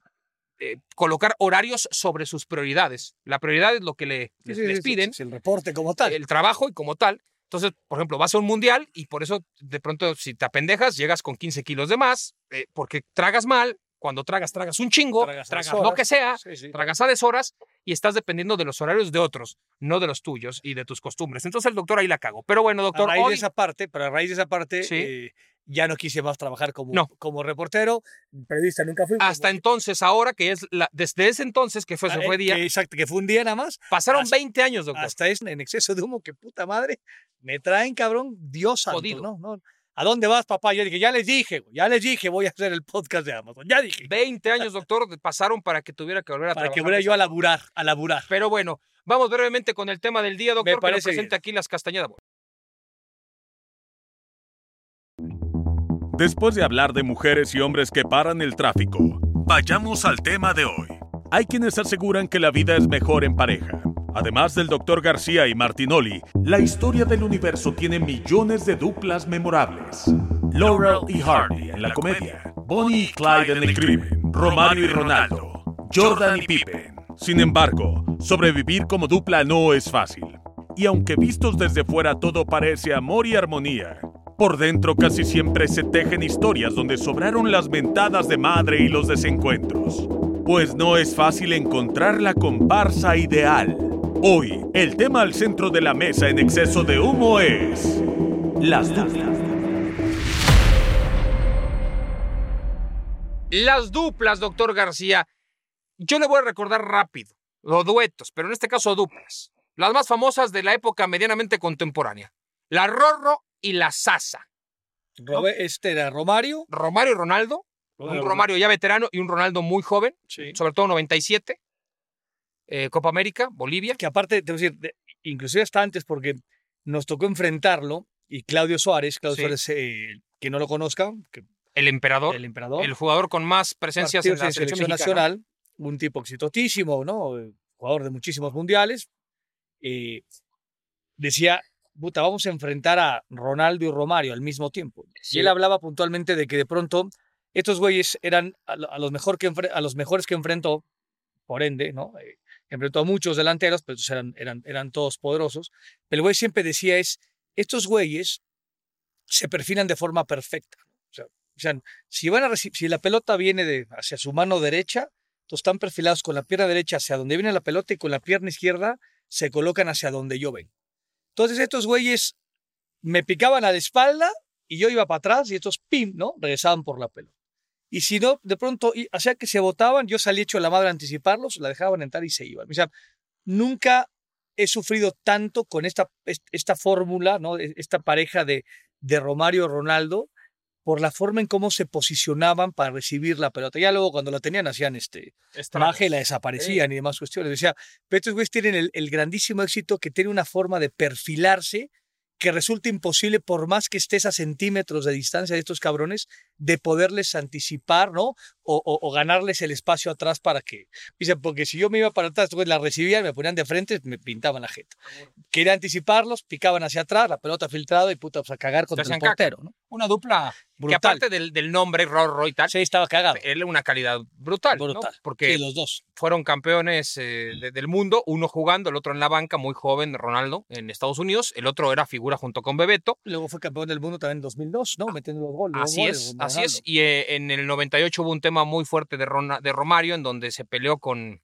eh, colocar horarios sobre sus prioridades. La prioridad es lo que le, Sí, les, sí, les sí, piden sí, el reporte como tal. el trabajo y como tal. Entonces, por ejemplo, vas a un mundial y por eso de pronto si te apendejas llegas con 15 kilos de más eh, porque tragas mal. Cuando tragas, tragas un chingo, Tragas tragas, lo que sea, tragas a deshoras y estás dependiendo de los horarios de otros, no de los tuyos y de tus costumbres. Entonces el doctor ahí la cagó. Pero bueno, a doctor, raíz hoy- de esa parte, pero a raíz de esa parte, Sí. eh, ya no quise más trabajar como, No. como reportero. Periodista nunca fui. hasta como- entonces, ahora que es la, desde ese entonces que fue, se Ah, fue eh, día, que exacto, que fue un día nada más. pasaron hasta- 20 años, doctor. Hasta es en exceso de humo, que puta madre. Me traen, cabrón, Dios santo, Jodido. ¿no? no. ¿A dónde vas, papá? Yo dije, ya les dije, ya les dije, voy a hacer el podcast de Amazon. Ya dije. 20 años, doctor, pasaron para que tuviera que volver a Para que trabajar de yo a laburar, a laburar. Pero bueno, vamos brevemente con el tema del día, doctor, que nos parece presente bien. aquí las castañedas. Después de hablar de mujeres y hombres que paran el tráfico, vayamos al tema de hoy. Hay quienes aseguran que la vida es mejor en pareja. Además del Dr. García y Martinoli, la historia del universo tiene millones de duplas memorables. Laurel y Hardy en la comedia, Bonnie y Clyde en el crimen, Romario y Ronaldo, Jordan y Pippen. Sin embargo, sobrevivir como dupla no es fácil. Y aunque vistos desde fuera todo parece amor y armonía, por dentro casi siempre se tejen historias donde sobraron las mentadas de madre y los desencuentros. Pues no es fácil encontrar la comparsa ideal. Hoy, el tema al centro de la mesa en exceso de humo es... Las duplas. Las duplas, doctor García. Yo le voy a recordar rápido los duetos, pero en este caso duplas. Las más famosas de la época medianamente contemporánea. La Rorro y la Sasa. Este era Romario. Romario y Ronaldo. Un Romario ya veterano y un Ronaldo muy joven, Sí. sobre todo 97. Eh, Copa América, Bolivia. Que aparte, te voy a decir, de- inclusive hasta antes, porque nos tocó enfrentarlo, y Claudio Suárez, Claudio Sí. Suárez, eh, que no lo conozca, que El emperador. el emperador, el jugador con más presencias en la selección, nacional, un tipo exitotísimo, ¿no? Eh, Jugador de muchísimos mundiales. eh, decía, puta, vamos a enfrentar a Ronaldo y Romario al mismo tiempo. Sí. Y él hablaba puntualmente de que de pronto estos güeyes eran a, lo- a los, mejor que a los mejores que enfrentó, por ende, ¿no? Eh, enfrentó a muchos delanteros, pero eran, eran, eran todos poderosos. El güey siempre decía es, estos güeyes se perfilan de forma perfecta. O sea, si, van a si la pelota viene hacia su mano derecha, entonces están perfilados con la pierna derecha hacia donde viene la pelota y con la pierna izquierda se colocan hacia donde yo vengo. Entonces estos güeyes me picaban a la espalda y yo iba para atrás y estos pim, ¿no? Regresaban por la pelota. Y si no, de pronto, y- hacía que se botaban, yo salí hecho la madre a anticiparlos, la dejaban entrar y se iban. O sea, nunca he sufrido tanto con esta, est- esta fórmula, ¿no? E- Esta pareja de, de Romario Ronaldo, por la forma en cómo se posicionaban para recibir la pelota. Ya luego cuando la tenían hacían este magia y la desaparecían y demás cuestiones. Decía, pero estos güeyes tienen el, el grandísimo éxito que tiene una forma de perfilarse que resulta imposible por más que estés a centímetros de distancia de estos cabrones, de poderles anticipar, ¿no? O, o- o ganarles el espacio atrás para que... Dice, porque si yo me iba para atrás, güeyes la recibían, me ponían de frente, me pintaban la jeta. Quería anticiparlos, picaban hacia atrás, la pelota filtrada y puta, pues a cagar contra el hacían caca. portero, ¿no? Una dupla que Brutal. aparte del, del nombre, Rorro y tal, Sí, estaba cagado. él una calidad brutal, ¿no? Brutal. Porque Sí, los dos. fueron campeones eh, de- del mundo, uno jugando, el otro en la banca, muy joven, Ronaldo, en Estados Unidos, el otro era figura junto con Bebeto. Luego fue campeón del mundo también en 2002, ¿no? Metiendo los goles. Así goles, es, así es. Y eh, en el 98 hubo un tema muy fuerte de, Rona- de Romario, en donde se peleó con.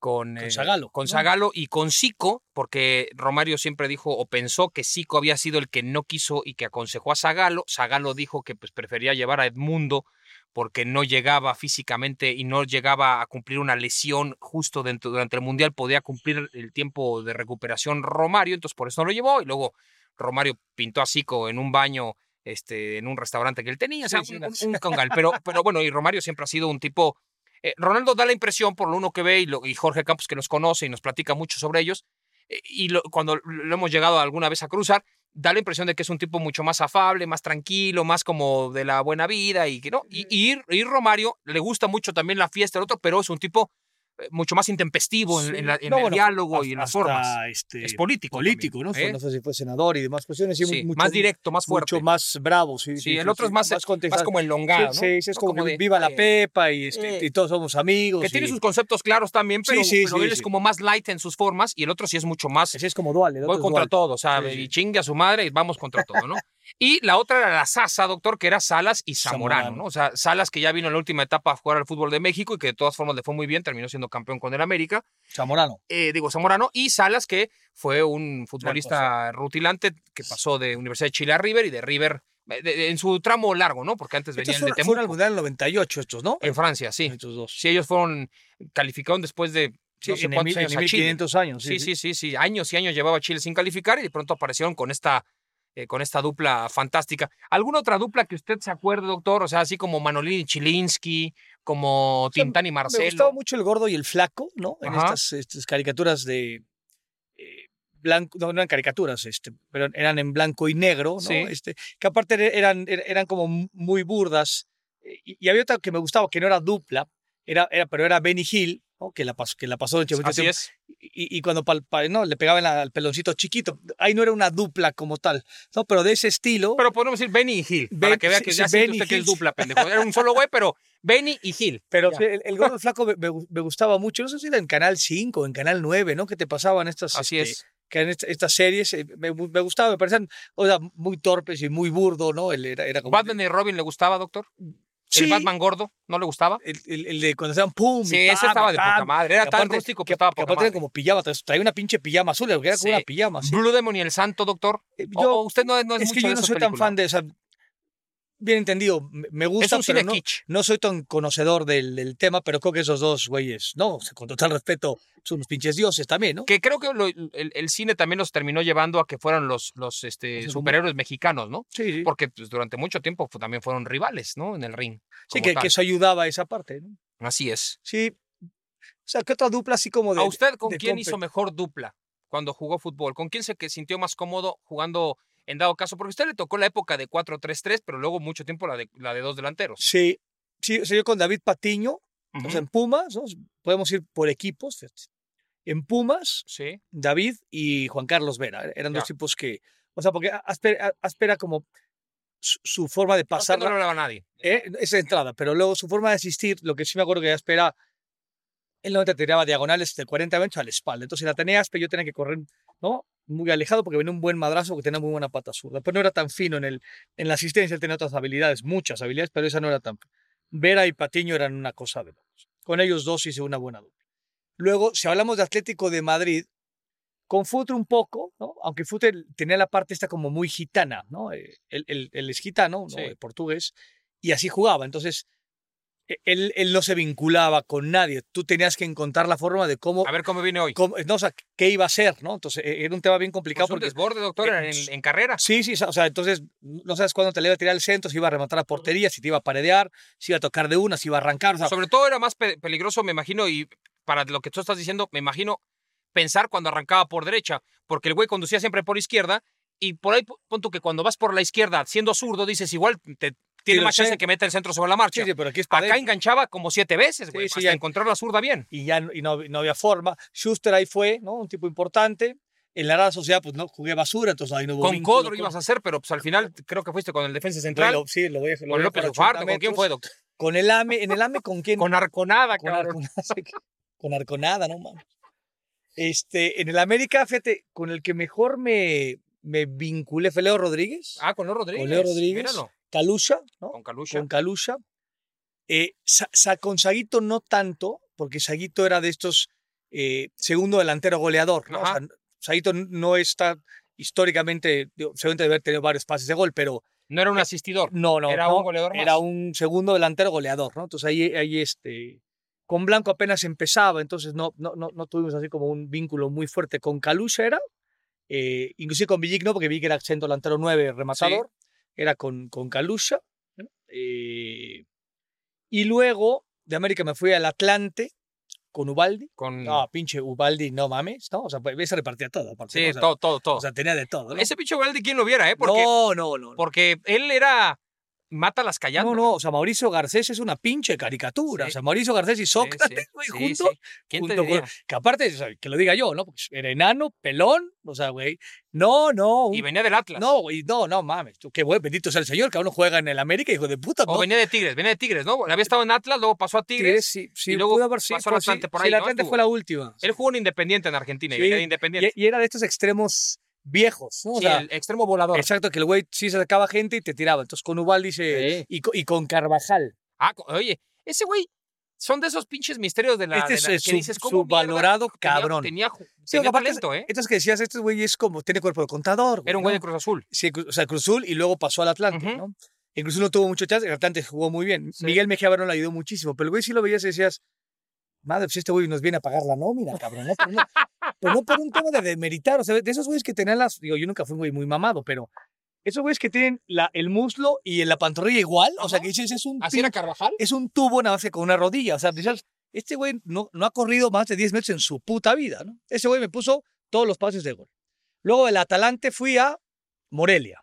Con, Con eh, Zagallo, con y con Zico, porque Romario siempre dijo o pensó que Zico había sido el que no quiso y que aconsejó a Zagallo. Zagallo dijo que pues, prefería llevar a Edmundo porque no llegaba físicamente y no llegaba a cumplir una lesión justo dentro, durante el Mundial, podía cumplir el tiempo de recuperación Romario, entonces por eso no lo llevó y luego Romario pintó a Zico en un baño este, en un restaurante que él tenía, o sea, Sí, sí, un, no. un- un congal. Pero, pero bueno, y Romario siempre ha sido un tipo. eh, Ronaldo da la impresión, por lo uno que ve, y, lo- y Jorge Campos que nos conoce y nos platica mucho sobre ellos, eh, y lo- cuando lo hemos llegado alguna vez a cruzar, da la impresión de que es un tipo mucho más afable, más tranquilo, más como de la buena vida y que no. Y, y, y Romario le gusta mucho también la fiesta, el otro, pero es un tipo mucho más intempestivo en, en la- en No, el bueno, diálogo y en las formas. este, Es político. político, también, ¿no? Fue- ¿eh? No sé si fue senador y demás cuestiones. Sí, mucho- más directo, más fuerte. Mucho más bravo, sí. Sí, el otro es más, más como enlongado, Sí, ¿no? sí, es como, que de, viva la eh, Pepa y, este, eh, y todos somos amigos. Que tiene y- sus conceptos claros también, pero, él es como más light en sus formas y el otro sí es mucho más. Ese es como dual. el otro Voy es contra dual. todo, o sea, Sí, sí. y chingue a su madre y vamos contra todo, ¿no? Y la otra era la Sasa, doctor, que era Salas y Zamorano, Zamorano. ¿no? O sea, Salas que ya vino en la última etapa a jugar al fútbol de México y que de todas formas le fue muy bien, terminó siendo campeón con el América. Zamorano. Eh, digo, Zamorano y Salas, que fue un futbolista rutilante que pasó de Universidad de Chile a River y de River eh, de- de- en su tramo largo, ¿no? Porque antes Estos venían de fueron, Temuco. fueron al Mundial en el 98 estos, ¿no? En Francia, sí. Estos dos. Sí, ellos fueron, calificaron después de Sí, no sé en, cuántos mil- años en a Chile. 1500 años. Sí, sí, sí, sí. Años y años llevaba Chile sin calificar y de pronto aparecieron con esta, eh, con esta dupla fantástica. ¿Alguna otra dupla que usted se acuerde, doctor? O sea, así como Manolini y Chilinsky, como sea, Tintán y Me Marcelo. gustaba mucho el gordo y el flaco, ¿no? En estas, estas caricaturas de eh, blanco, no, no eran caricaturas, este, pero eran en blanco y negro, ¿no? Sí. Este, que aparte er- eran, er- eran como muy burdas. Eh, Y, y había otra que me gustaba, que no era dupla, era, era, pero era Benny Hill, ¿no? que, la pasó, que la pasó Así es. y, y cuando pal- pa- no, le pegaban al peloncito chiquito, ahí no era una dupla como tal, ¿no? pero de ese estilo. Pero podemos decir Benny y Gil, para que vea que sí, ya usted que es Hill. dupla, pendejo. Era un solo güey, pero Benny y Gil. Pero Ya. el, el gordo flaco me, me gu- me gustaba mucho. No sé si era en Canal 5 o en Canal 9, ¿no? Que te pasaban estas, Así este, es. que en esta- estas series. eh, Me, me gustaba, me parecían o sea, muy torpes y muy burdo, ¿no? Él era, era como. ¿Batman y Robin le gustaba, doctor? Sí, ¿El Batman gordo no le gustaba? El, el- el de cuando hacían pum. Sí, ese estaba de poca madre. Era tan rústico que, que, estaba que poca aparte era madre. como pijama, traía una pinche pijama azul, era como Sí. una pijama. Blue Demon y el Santo, doctor. Eh, yo- o usted no, no es, es mucho que yo no soy tan fan de esa. Bien entendido, me- gusta, un pero no, no soy tan conocedor del, del tema, pero creo que esos dos güeyes, no, o sea, con total respeto, son unos pinches dioses también, ¿no? Que creo que lo- el, el cine también los terminó llevando a que fueran los, los este, superhéroes mexicanos, ¿no? Sí, sí. Porque pues, durante mucho tiempo también fueron rivales, ¿no? En el ring. Sí, que, que eso ayudaba a esa parte, ¿no? Así es. Sí. O sea, ¿qué otra dupla así como de. ¿A usted con de quién hizo mejor dupla cuando jugó fútbol? ¿Con quién se que sintió más cómodo jugando en dado caso? Porque a usted le tocó la época de 4-3-3, pero luego mucho tiempo la de, la de dos delanteros. Sí, sí, o sea, yo con David Patiño, o Ujú. sea, en Pumas, ¿no? podemos ir por equipos. fíjate. En Pumas, Sí. David y Juan Carlos Vera. e-, Eran Ya. dos tipos que. O sea, porque Aspera, Aspera como su, su forma de Pasar no le hablaba a nadie. ¿eh? esa entrada, pero luego su forma de asistir, lo que sí me acuerdo que Aspera, él no te tiraba diagonales de 40 metros a la espalda. Entonces, si la tenía Aspe, yo tenía que correr, ¿no? Muy alejado porque venía un buen madrazo porque tenía muy buena pata zurda. Pero no era tan fino en, el, en la asistencia, él tenía otras habilidades, muchas habilidades, pero esa no era tan. Vera y Patiño eran una cosa de locos. Con ellos dos hice una buena dupla. Luego, si hablamos de Atlético de Madrid, con Futre un poco, ¿no? Aunque Futre tenía la parte esta como muy gitana, ¿no? Eh, Él, él- él es gitano, ¿no? Sí. Eh, portugués, y así jugaba. Entonces, él, él no se vinculaba con nadie. Tú tenías que encontrar la forma de cómo, A ver cómo viene hoy. cómo- no, o sea, qué iba a hacer, ¿no? Entonces, e- era un tema bien Pues complicado un porque... desborde, doctor, en, eh, en carrera. Sí, sí, o sea, entonces no sabes cuándo te le iba a tirar el centro, si iba a rematar a portería, si te iba a paredear, si iba a tocar de una, si iba a arrancar. O sea, Sobre todo era más pe- peligroso, me imagino, y para lo que tú estás diciendo, me imagino pensar cuando arrancaba por derecha, porque el güey conducía siempre por izquierda, y por ahí punto que cuando vas por la izquierda siendo zurdo, dices igual te tiene más chance centro. que mete el centro sobre la marcha. sí, sí, pero aquí es para Acá enganchaba como siete veces, güey, hasta encontrar la zurda bien. y ya no- y no, no había forma. Schuster ahí fue, ¿no? Un tipo importante. En la Real Sociedad, pues no jugué basura, entonces ahí no hubo Con vínculo Codro ibas a hacer, pero pues al final creo que fuiste con el defensa central, lo- sí, lo voy a lo con López Ufardo, 80 ¿con quién fue, doctor? Con el AME, en el AME, ¿con quién? Con Arconada, con, cabrón. Arconada, con Arconada, no mames. Este, en el América, fíjate, con el que mejor me, me vinculé fue Leo Rodríguez, Ah, con Leo Rodríguez. Con Leo Rodríguez. Míralo, Calusha, ¿no? con Calusha. con Calusha. Eh, Sa- Sa- con Saguito no tanto, porque Saguito era de estos eh, segundo delantero goleador. ¿no? O sea, Saguito no está históricamente, digo, seguramente debe haber tenido varios pases de gol, pero No era un asistidor. no, no. Era no, un goleador más. Era un segundo delantero goleador, ¿no? Entonces ahí, ahí este, con Blanco apenas empezaba, entonces no, no, no, no tuvimos así como un vínculo muy fuerte. Con Calusha era, eh, inclusive con Villic no, porque Villic era centro delantero 9, rematador. Era con, con Kalusha. ¿no? Eh, y luego de América me fui al Atlante con Ubaldi. Con... No, pinche Ubaldi, no mames, ¿no? O sea, pues, se repartía todo. aparte, sí, ¿no? O sea, todo, todo, todo. O sea, tenía de todo, ¿no? Ese pinche Valdi, ¿quién lo viera, eh? Porque, no, no. no. porque él era... Mata las callando. No, no, o sea, Mauricio Garcés es una pinche caricatura. Sí. O sea, Mauricio Garcés y Sócrates, güey, sí, juntos. sí. ¿Quién te junto diría? con- que aparte, o sea, que lo diga yo, ¿no? Porque era enano, pelón, o sea, güey. No, no. un- Y venía del Atlas. no, güey, no, no mames. tú, Qué bueno, bendito sea el señor, que aún juega en el América, hijo de puta. O ¿no? venía de Tigres, venía de Tigres, ¿no? Había estado en Atlas, luego pasó a Tigres. Tigres, sí, sí, y luego haber- pasó al pues sí, Atlante por ahí, el ¿no? Atlante Estuvo. fue la última. Él jugó en Independiente en Argentina, y Sí, era Independiente. Y, y era de estos extremos viejos, ¿no? O Sí, sea, el extremo volador. exacto, que el güey sí se sacaba gente y te tiraba. Entonces con Ubaldi se, Sí. y, co- y con Carvajal. Ah, oye, ese güey son de esos pinches misterios de la, Este de es, la- que su- dices, ¿cómo mierda subvalorado cabrón. Tenía, Sí, tenía aparte, talento, ¿eh? Entonces que decías, este güey es como, tiene cuerpo de contador. Era un güey ¿no? de Cruz Azul. Sí, o sea, Cruz Azul y luego pasó al Atlante. ¿no? Azul no tuvo mucho chance, el Atlante jugó muy bien. Sí. Miguel Mejía Barón le ayudó muchísimo, pero el güey sí lo veías y decías, madre, pues este güey nos viene a pagar la nómina, cabrón, ¿no? Pero no, por un tema de demeritar, o sea, de esos güeyes que tenían las, digo, yo nunca fui güey muy mamado, pero esos güeyes que tienen la, el muslo y la pantorrilla igual, o sea, Ajá. que dices, es un, ¿Así era Carvajal? es un tubo nada más que con una rodilla, o sea, dices, este güey no, no ha corrido más de 10 metros en su puta vida, ¿no? Ese güey me puso todos los pases de gol. Luego del Atalante fui a Morelia.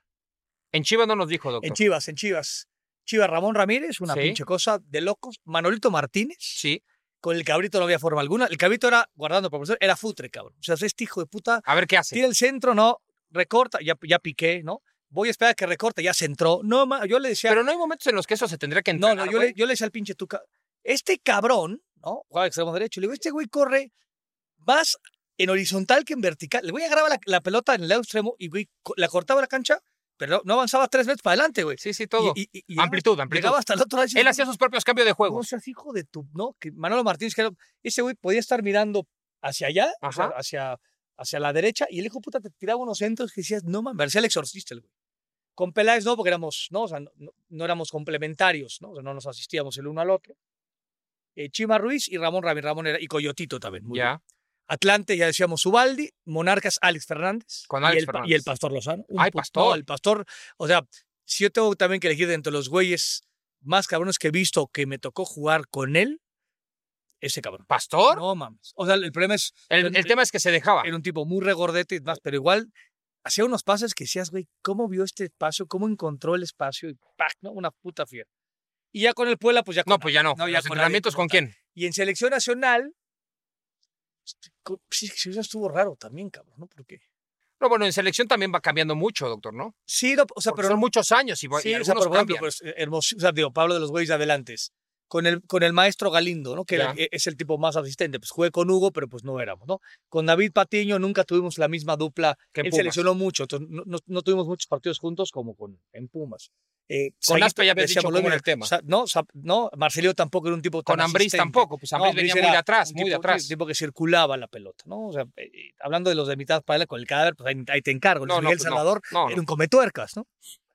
En Chivas no nos dijo, doctor. En Chivas, en Chivas. Chivas Ramón Ramírez, una Sí. pinche cosa de locos. Manolito Martínez, Sí. Con el cabrito no había forma alguna. El cabrito era, guardando proporción, era futre, cabrón. O sea, este hijo de puta A ver qué hace. tira el centro, no, recorta, ya, ya piqué, ¿no? Voy a esperar a que recorte, ya centró. No, ma- yo le decía, Pero no hay momentos en los que eso se tendría que no, entrenar, no, yo le, yo le decía al pinche Tuca, este cabrón, ¿no? Juega extremo derecho. Le digo, este güey corre más en horizontal que en vertical. Le voy a grabar la, la pelota en el lado extremo y güey, la cortaba la cancha, pero no avanzaba tres metros para adelante, güey. Sí, sí, todo. Y- y- y- amplitud, amplitud. Llegaba hasta el otro lado. Él hacía sus propios cambios de juego. No seas hijo de tu, ¿no? Que Manolo Martínez, que ese güey podía estar mirando hacia allá, o sea, hacia, hacia la derecha, y el hijo puta te tiraba unos centros que decías, no mames, parecía el exorcista el güey. Con Peláez no, porque éramos, no, o sea, no, no- éramos complementarios, ¿no? O sea, no nos asistíamos el uno al otro. Eh, Chima Ruiz y Ramón Ramírez, Ramón era, y Coyotito también. muy bien. Atlante, ya decíamos Ubaldi, Monarcas, Alex Fernández. Con y Alex el, pa- Fernández. Y el Pastor Lozano. Un Ay, Pastor. no, el Pastor, o sea, si yo tengo también que elegir de entre los güeyes más cabrones que he visto que me tocó jugar con él, ese cabrón. ¿Pastor? No mames. O sea, el problema es, el, el tema es que se dejaba. era un tipo muy regordete y demás, pero igual hacía unos pases que decías, güey, ¿cómo vio este espacio? ¿Cómo encontró el espacio? Y ¡pac! ¿no? Una puta fiera. Y ya con el Puebla, pues ya No, con pues ya no. No, ya ¿Los con entrenamientos nadie con quién? Y en selección nacional, sí, sí, eso estuvo raro también, cabrón, ¿no? Porque No, bueno, en selección también va cambiando mucho, doctor, ¿no? sí, no, o sea, Porque pero son muchos años y, sí, y o sea, algunos por ejemplo, cambian. pues, eh, hermoso, o sea, digo, Pablo de los güeyes de adelantes. Con el, con el maestro Galindo, ¿no? Que era- e- es el tipo más asistente. Pues jugué con Hugo, pero pues no éramos, ¿no? Con David Patiño nunca tuvimos la misma dupla. Que en Él Pumas. seleccionó mucho, entonces no, no- no tuvimos muchos partidos juntos como con, en Pumas. Eh, Con Aspe ya habías dicho mismo. el tema. Sa- no, Sa- no, Marcelino tampoco era un tipo tan Con Ambriz tampoco, pues Ambriz No, venía muy de atrás, un muy de atrás. Un tipo que circulaba la pelota, ¿no? O sea, eh, hablando de los de mitad para con el cadáver, pues ahí, ahí te encargo. Luis No, Miguel pues. Salvador era un cometuercas, ¿no?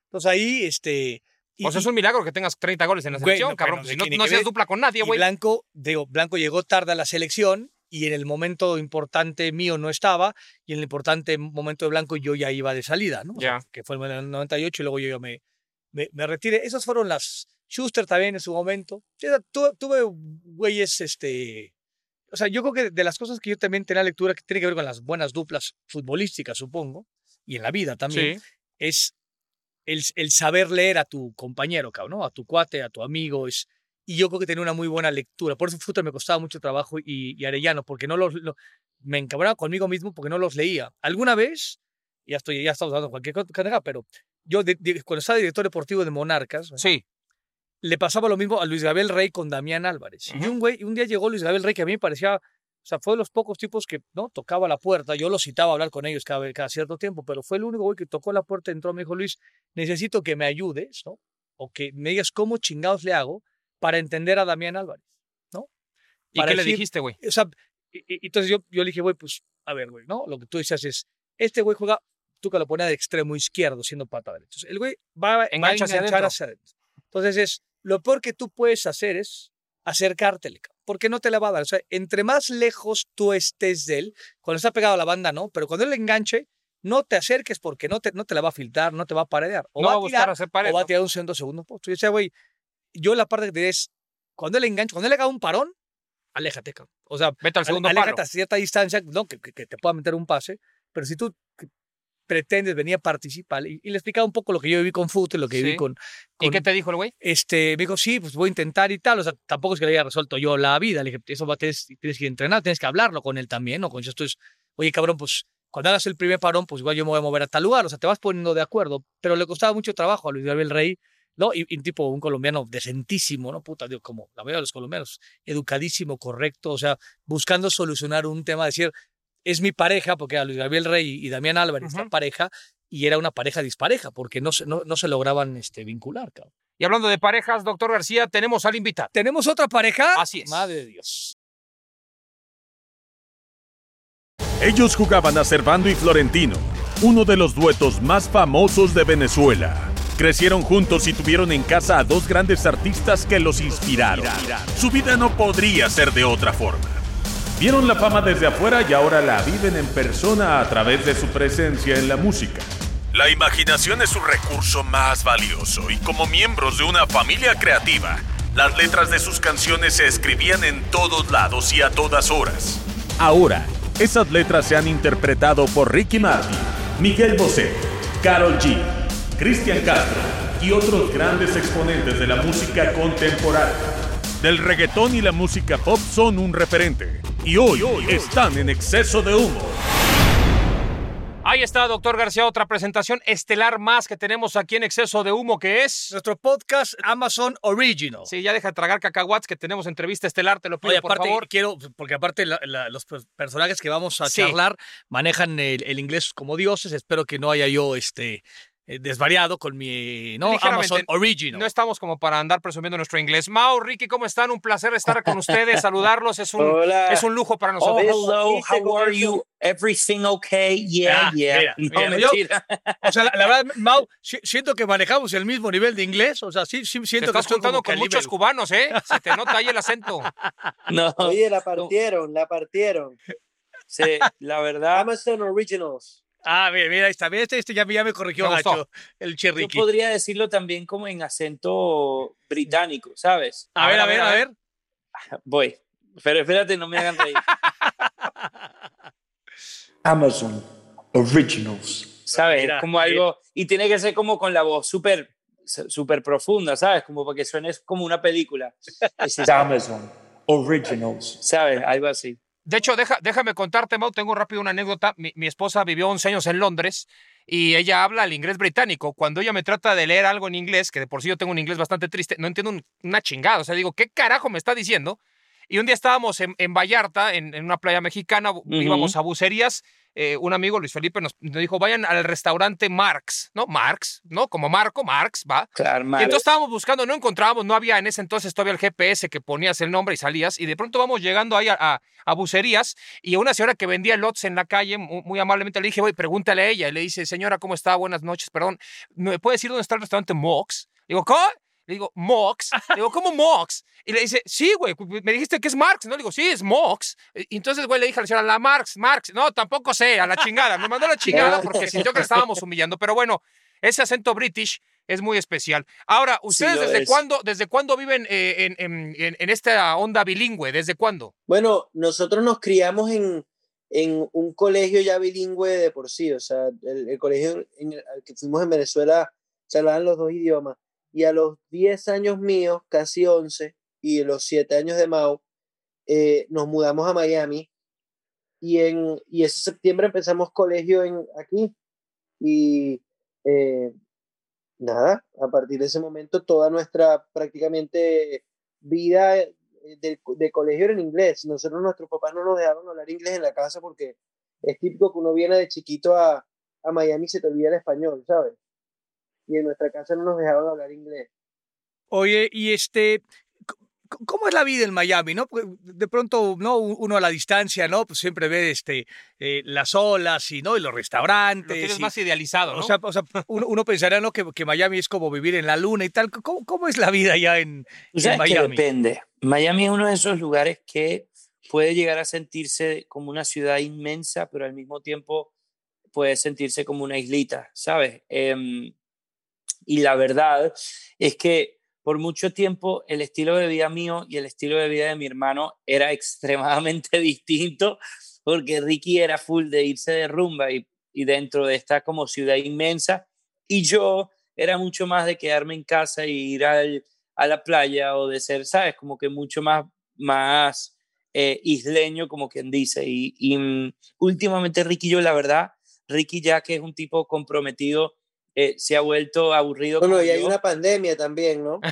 Entonces ahí, este... y- O sea, es un milagro que tengas 30 goles en la selección, no, cabrón. bueno, Si ¿qué no, no ver? dupla con nadie, güey. Blanco, digo, Blanco llegó tarde a la selección y en el momento importante mío no estaba y en el importante momento de Blanco yo ya iba de salida, ¿no? O sea, Ya. que fue en el 98 y luego yo ya me, me, me retiré. Esas fueron las... Schuster también en su momento. Sí, o sea, tuve, tuve güeyes, este... O sea, yo creo que de las cosas que yo también tenía lectura que tiene que ver con las buenas duplas futbolísticas, supongo, y en la vida también, Sí. es el, el saber leer a tu compañero, ¿no? A tu cuate, a tu amigo. Es, y yo creo que tenía una muy buena lectura. Por eso Futter me costaba mucho trabajo y, y Arellano, porque no los. lo- me encabronaba conmigo mismo porque no los leía. Alguna vez, ya estoy, ya estamos de cualquier cosa, pero yo, de- de- cuando estaba director deportivo de Monarcas, Sí. le pasaba lo mismo a Luis Gabriel Rey con Damián Álvarez. Y Ujú. un güey, un día llegó Luis Gabriel Rey que a mí me parecía, o sea, fue de los pocos tipos que, ¿no? Tocaba la puerta. Yo lo citaba a hablar con ellos cada, cada cierto tiempo, pero fue el único güey que tocó la puerta, entró, me dijo, Luis, necesito que me ayudes, ¿no? O que me digas cómo chingados le hago para entender a Damián Álvarez, ¿no? ¿Y Para qué le decir- dijiste, güey? O sea, y- y- entonces yo, yo le dije, güey, pues, a ver, güey, ¿no? Lo que tú dices es, este güey juega, tú que lo pones de extremo izquierdo, siendo pata derecha. Entonces, el güey va, va a enganchar hacia adentro. Entonces es, lo peor que tú puedes hacer es acercártele, porque no te la va a dar. O sea, entre más lejos tú estés de él, cuando está pegado a la banda, no, pero cuando él enganche, no te acerques porque no te, no te la va a filtrar, no te va a parear. O no va a buscar tirar, hacer pared. o va a tirar un segundo, segundo posto. Yo decía, güey, yo la parte que te es, cuando él engancha, cuando él haga un parón, aléjate, cabrón. O sea, Vete al segundo aléjate palo. a cierta distancia, no, que, que- que te pueda meter un pase, pero si tú pretendes venir a participar, y, y le explicaba un poco lo que yo viví con fútbol, lo que Sí. viví con, ¿Y con- qué te dijo el güey? este, me dijo, sí, pues voy a intentar y tal. O sea, tampoco es que le haya resuelto yo la vida. Le dije, eso va, tienes, tienes que entrenar, tienes que hablarlo con él también, ¿no? Con esto es, oye, cabrón, pues cuando hagas el primer parón, pues igual yo me voy a mover a tal lugar. O sea, te vas poniendo de acuerdo. Pero le costaba mucho trabajo a Luis Gabriel Rey, ¿no? Y, y tipo un colombiano decentísimo, ¿no? Puta, digo, como la mayoría de los colombianos, educadísimo, correcto, o sea, buscando solucionar un tema, decir, es mi pareja, porque a Luis Gabriel Rey y Damián Álvarez, esta Ujú. pareja, y era una pareja dispareja, porque no se, no, no se lograban este, vincular, cabrón. Y hablando de parejas, doctor García, tenemos al invitado. ¿Tenemos otra pareja? Así es. Madre de Dios. Ellos jugaban a Servando y Florentino, uno de los duetos más famosos de Venezuela. Crecieron juntos y tuvieron en casa a dos grandes artistas que los inspiraron. Su vida no podría ser de otra forma. Vieron la fama desde afuera y ahora la viven en persona a través de su presencia en la música. La imaginación es su recurso más valioso y como miembros de una familia creativa, las letras de sus canciones se escribían en todos lados y a todas horas. Ahora, esas letras se han interpretado por Ricky Martin, Miguel Bosé, Carol G, Cristian Castro y otros grandes exponentes de la música contemporánea. Del reggaetón y la música pop son un referente. Y hoy, están en exceso de humo. Ahí está, doctor García, otra presentación estelar más que tenemos aquí en Exceso de Humo, que es... Nuestro podcast Amazon Original. Sí, ya deja de tragar cacahuats, que tenemos entrevista estelar, te lo pido, Oye, por aparte, favor. quiero, porque aparte la- la- los per- personajes que vamos a Sí. charlar manejan el, el inglés como dioses. Espero que no haya yo este, desvariado con mi. Amazon Original. No estamos como para andar presumiendo nuestro inglés. Mau, Ricky, ¿cómo están? Un placer estar con ustedes, saludarlos. Es un, Hola. es un lujo para Oh, nosotros. hello. How are you? Everything okay? Yeah, Ah, yeah. mira, no, mira, yo- mentira. O sea, la, la verdad, Mau, si- siento que manejamos el mismo nivel de inglés. O sea, sí, sí Te siento estás que estoy juntando como con muchos cubanos, ¿eh? Se te nota ahí el acento. No. Oye, la partieron, la partieron. Sí, la verdad, Amazon Originals. Ah, mira, mira, ahí está. Mira, Este, este ya, ya me corrigió Me gustó. Gacho, el yo chirriqui. podría decirlo también como en acento británico, ¿sabes? A ver, a ver, a ver. Voy. Pero espérate, no me hagan reír. Amazon Originals. ¿Sabes? Mira, como algo. Y tiene que ser como con la voz súper súper profunda, ¿sabes? Como para que suene como una película. Amazon Originals. ¿Sabes? Algo así. De hecho, deja, déjame contarte, Mau, tengo rápido una anécdota. Mi, mi esposa vivió 11 años en Londres y ella habla el inglés británico. Cuando ella me trata de leer algo en inglés, que de por sí yo tengo un inglés bastante triste, no entiendo un- una chingada. O sea, digo, ¿qué carajo me está diciendo? Y un día estábamos en, en Vallarta, en, en una playa mexicana, íbamos a bucerías. Eh, un amigo, Luis Felipe, nos, nos dijo, vayan al restaurante Marx, ¿no? Marx, ¿no? Como Marco, Marx, va. Claro, Y madre. entonces estábamos buscando, no encontrábamos, no había en ese entonces todavía el GPS que ponías el nombre y salías, y de pronto vamos llegando ahí a, a, a bucerías, y a una señora que vendía lots en la calle, mu- muy, amablemente le dije, voy, pregúntale a ella, y le dice, señora, ¿cómo está? Buenas noches, perdón, ¿me puede decir dónde está el restaurante Mox? Le digo, ¿cómo? Le digo, Mox. Le digo, ¿cómo Mox? Y le dice, sí, güey, me dijiste que es Marx, ¿no? Le digo, sí, es Mox. Y entonces, güey, le dije a la señora, la Marx, Marx. No, tampoco sé, a la chingada. Me mandó a la chingada porque sintió que le estábamos humillando. Pero bueno, ese acento british es muy especial. Ahora, ¿ustedes lo desde es. cuándo, desde cuándo viven eh, en, en- en- en esta onda bilingüe? ¿Desde cuándo? Bueno, nosotros nos criamos en, en un colegio ya bilingüe de por sí, o sea, el, el colegio al que fuimos en Venezuela se hablaban los dos idiomas. Y a los 10 años míos, casi 11, y los 7 años de Mao, eh, nos mudamos a Miami. Y, en, y ese septiembre empezamos colegio en, aquí. Y eh, nada, a partir de ese momento toda nuestra prácticamente vida eh, de, de colegio era en inglés. Nosotros, nuestros papás no nos dejaban hablar inglés en la casa porque es típico que uno viene de chiquito a, a Miami y se te olvida el español, ¿sabes? Y en nuestra casa no nos dejaban hablar inglés. Oye, y este, ¿cómo es la vida en Miami, no? Porque de pronto, no, uno a la distancia, ¿no? Pues siempre ve este, eh, las olas y, ¿no? Y los Lo restaurantes. tienes y- más idealizado, ¿no? o sea, o sea, uno, uno pensaría, ¿no? Que, que Miami es como vivir en la luna y tal. ¿Cómo, cómo es la vida allá en, que Miami? depende. Miami es uno de esos lugares que puede llegar a sentirse como una ciudad inmensa, pero al mismo tiempo puede sentirse como una islita, ¿sabes? Em, y la verdad es que por mucho tiempo el estilo de vida mío y el estilo de vida de mi hermano era extremadamente distinto porque Ricky era full de irse de rumba y, y dentro de esta como ciudad inmensa y yo era mucho más de quedarme en casa y ir al, a la playa o de ser, ¿sabes? Como que mucho más, más eh, isleño, como quien dice. Y, mm, últimamente Ricky yo, la verdad, Ricky ya que es un tipo comprometido, eh, se ha vuelto aburrido. Bueno, y hay yo. una pandemia también, ¿no?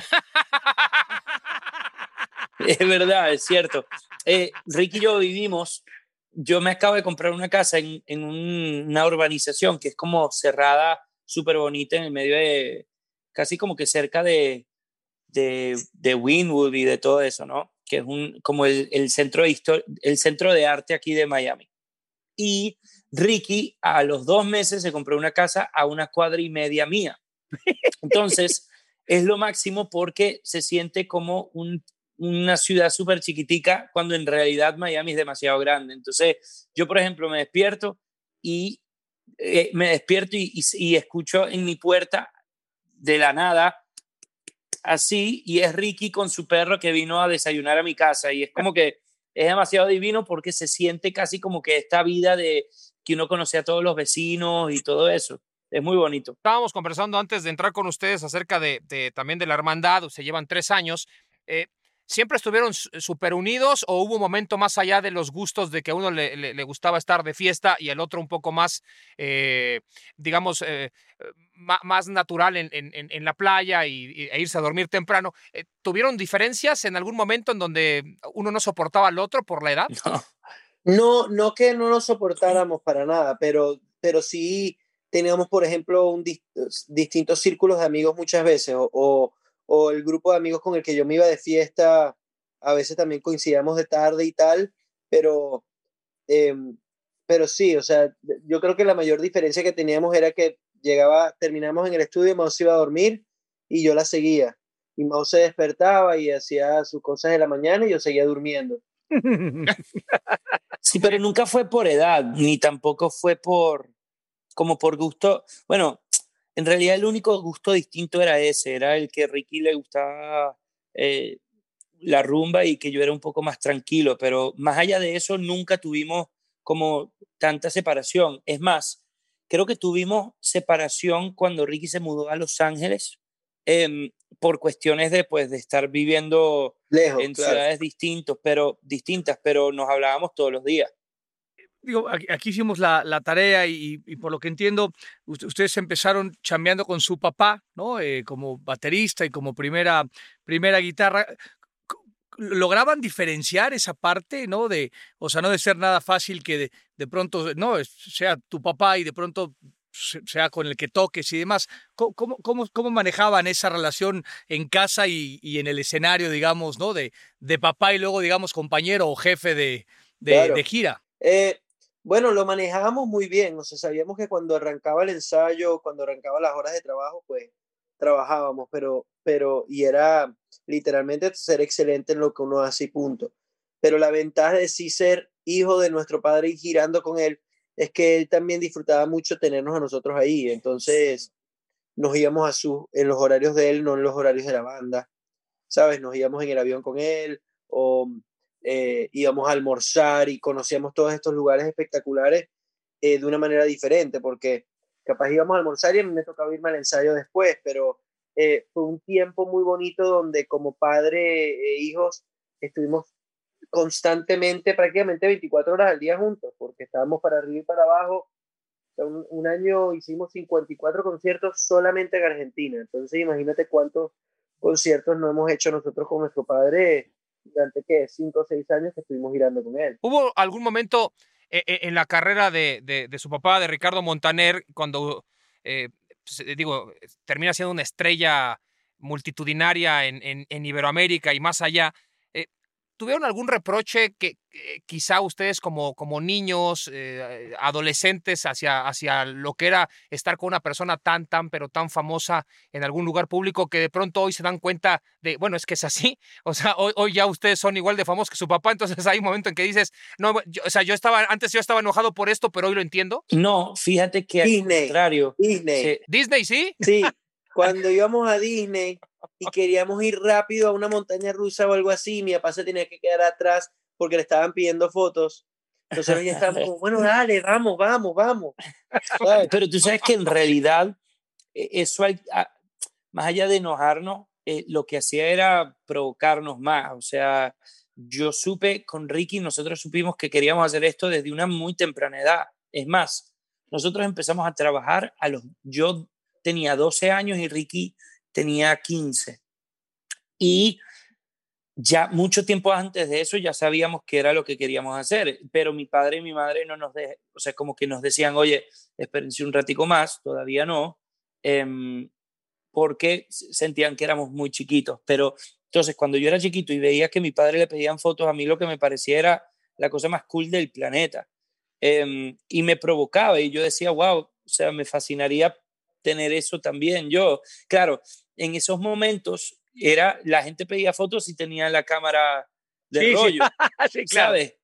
Es verdad, es cierto. Eh, Ricky y yo vivimos, yo me acabo de comprar una casa en, en un- una urbanización que es como cerrada, súper bonita, en el medio de, casi como que cerca de, de, de Wynwood y de todo eso, ¿no? Que es un, como el, el, centro de el centro de arte aquí de Miami. Y Ricky a los dos meses se compró una casa a una cuadra y media mía. Entonces, es lo máximo porque se siente como un, una ciudad súper chiquitica cuando en realidad Miami es demasiado grande. Entonces, yo, por ejemplo, me despierto y eh, me despierto y, y, y escucho en mi puerta de la nada así y es Ricky con su perro que vino a desayunar a mi casa y es como que es demasiado divino porque se siente casi como que esta vida de que uno conoce a todos los vecinos y todo eso. Es muy bonito. Estábamos conversando antes de entrar con ustedes acerca de, de también de la hermandad, se llevan tres años. Eh, ¿Siempre estuvieron súper unidos o hubo un momento más allá de los gustos de que a uno le, le, le gustaba estar de fiesta y al otro un poco más, eh, digamos, eh, más natural en, en, en, la playa y, e irse a dormir temprano? Eh, ¿Tuvieron diferencias en algún momento en donde uno no soportaba al otro por la edad? No, no, no que no nos soportáramos para nada, pero, pero sí teníamos, por ejemplo, un dist distintos círculos de amigos muchas veces o, o o el grupo de amigos con el que yo me iba de fiesta, a veces también coincidíamos de tarde y tal, pero, eh, pero sí, o sea, yo creo que la mayor diferencia que teníamos era que llegaba, terminamos en el estudio, Mao se iba a dormir y yo la seguía. Y Mao se despertaba y hacía sus cosas de la mañana y yo seguía durmiendo. Sí, pero nunca fue por edad, ni tampoco fue por, como por gusto. Bueno, en realidad el único gusto distinto era ese, era el que a Ricky le gustaba eh, la rumba y que yo era un poco más tranquilo, pero más allá de eso nunca tuvimos como tanta separación. Es más, creo que tuvimos separación cuando Ricky se mudó a Los Ángeles eh, por cuestiones de, pues, de estar viviendo Lejos, en claro. ciudades distintos, pero, distintas, pero nos hablábamos todos los días digo, aquí, aquí hicimos la, la tarea y, y, por lo que entiendo, ustedes empezaron chambeando con su papá, ¿no? Eh, como baterista y como primera, primera guitarra. ¿Lograban diferenciar esa parte, no? De, o sea, no de ser nada fácil que de, de pronto, no, sea tu papá y de pronto sea con el que toques y demás. ¿Cómo, cómo, cómo manejaban esa relación en casa y, y, en el escenario, digamos, ¿no? De, de papá y luego, digamos, compañero o jefe de, de, claro. de gira. Eh, bueno, lo manejábamos muy bien, o sea, sabíamos que cuando arrancaba el ensayo, cuando arrancaba las horas de trabajo, pues trabajábamos, pero, pero, y era literalmente ser excelente en lo que uno hace y punto. Pero la ventaja de sí ser hijo de nuestro padre y girando con él es que él también disfrutaba mucho tenernos a nosotros ahí, entonces nos íbamos a su, en los horarios de él, no en los horarios de la banda, ¿sabes? Nos íbamos en el avión con él o eh, íbamos a almorzar y conocíamos todos estos lugares espectaculares eh, de una manera diferente, porque capaz íbamos a almorzar y me tocaba irme al ensayo después, pero eh, fue un tiempo muy bonito donde como padre e hijos estuvimos constantemente, prácticamente 24 horas al día juntos, porque estábamos para arriba y para abajo. Un, año hicimos 54 conciertos solamente en Argentina, entonces imagínate cuántos conciertos no hemos hecho nosotros con nuestro padre durante ¿qué? cinco o seis años que estuvimos girando con él. ¿Hubo algún momento eh, en la carrera de, de, su papá, de Ricardo Montaner, cuando, eh, pues, digo, termina siendo una estrella multitudinaria en, en Iberoamérica y más allá? ¿Tuvieron algún reproche que eh, quizá ustedes como, como niños, eh, adolescentes, hacia, hacia lo que era estar con una persona tan, tan, pero tan famosa en algún lugar público que de pronto hoy se dan cuenta de, bueno, es que es así, o sea, hoy, hoy ya ustedes son igual de famosos que su papá, entonces hay un momento en que dices, no, o sea, yo estaba, antes yo estaba enojado por esto, pero hoy lo entiendo. No, fíjate que al contrario. Disney. Disney, ¿sí? Sí, cuando íbamos a Disney y queríamos ir rápido a una montaña rusa o algo así, mi papá se tenía que quedar atrás porque le estaban pidiendo fotos. Entonces ya estábamos como, bueno, dale, vamos, vamos, vamos. Pero tú sabes que en realidad e, eso, más allá de enojarnos, eh, lo que hacía era provocarnos más. O sea, yo supe con Ricky, nosotros supimos que queríamos hacer esto desde una muy temprana edad. Es más, nosotros empezamos a trabajar a los, yo tenía 12 años y Ricky tenía 15. Y ya mucho tiempo antes de eso ya sabíamos que era lo que queríamos hacer, pero mi padre y mi madre no nos, o sea, como que nos decían, oye, espérense un ratico más, todavía no, eh, porque sentían que éramos muy chiquitos. Pero entonces, cuando yo era chiquito y veía que mi padre le pedían fotos, a mí lo que me parecía era la cosa más cool del planeta. Eh, y me provocaba y yo decía, wow, o sea, me fascinaría tener eso también yo. Claro, en esos momentos era la gente pedía fotos y tenía la cámara de rollo, Sí, claro. ¿sabes?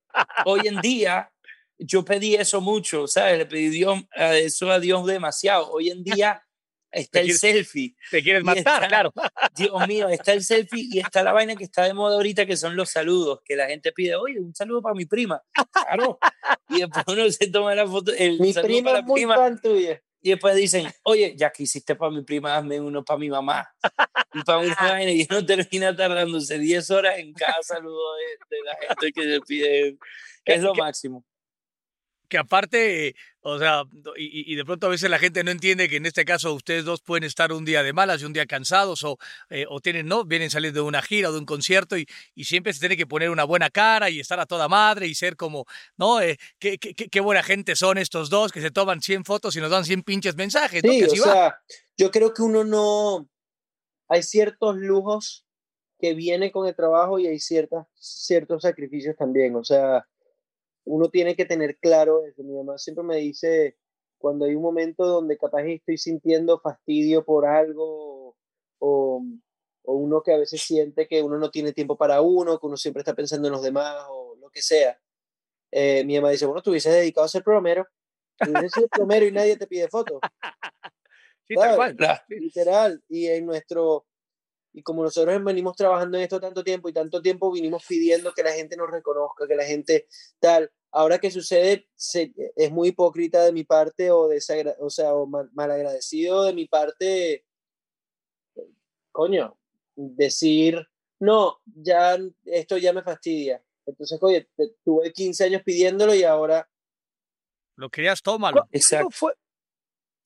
Hoy en día yo pedí eso mucho, ¿sabes? Le pedí Dios, a eso a Dios demasiado. Hoy en día está el quieres- selfie. Te quieres matar, está- claro. Dios mío, está el selfie y está la vaina que está de moda ahorita, que son los saludos, que la gente pide, oye, un saludo para mi prima. Claro. Y después uno se toma la foto, el Mi saludo prima para es la muy prima, fan tuya. Y después dicen, oye, ya que hiciste para mi prima, hazme uno para mi mamá. Y para una vaina, y uno termina tardándose 10 horas en cada saludo de, de la gente que le pide. Es lo que- máximo. Que aparte, o sea, y, y de pronto a veces la gente no entiende que en este caso ustedes dos pueden estar un día de malas y un día cansados o, eh, o tienen, ¿no? Vienen salir de una gira o de un concierto y, y siempre se tiene que poner una buena cara y estar a toda madre y ser como, ¿no? Eh, qué, qué, qué- buena gente son estos dos que se toman 100 fotos y nos dan 100 pinches mensajes, ¿no? Sí, Que o va. sea, yo creo que uno no. Hay ciertos lujos que vienen con el trabajo y hay ciertas, ciertos sacrificios también. O sea, uno tiene que tener claro eso. Mi mamá siempre me dice, cuando hay un momento donde capaz estoy sintiendo fastidio por algo o, o uno que a veces siente que uno no tiene tiempo para uno, que uno siempre está pensando en los demás o lo que sea. eh, mi mamá dice, bueno, tú hubieses dedicado a ser plomero. Tú hubieses sido plomero y nadie te pide fotos Sí, tal cual. Literal. Y en nuestro, y como nosotros venimos trabajando en esto tanto tiempo y tanto tiempo vinimos pidiendo que la gente nos reconozca, que la gente tal. Ahora que sucede, se- es muy hipócrita de mi parte o, desagra- o sea, o mal, malagradecido de mi parte, coño, decir, no, ya esto ya me fastidia. Entonces, oye, te- tuve 15 años pidiéndolo y ahora Lo querías, tómalo. ¿Cuándo Exacto. fue-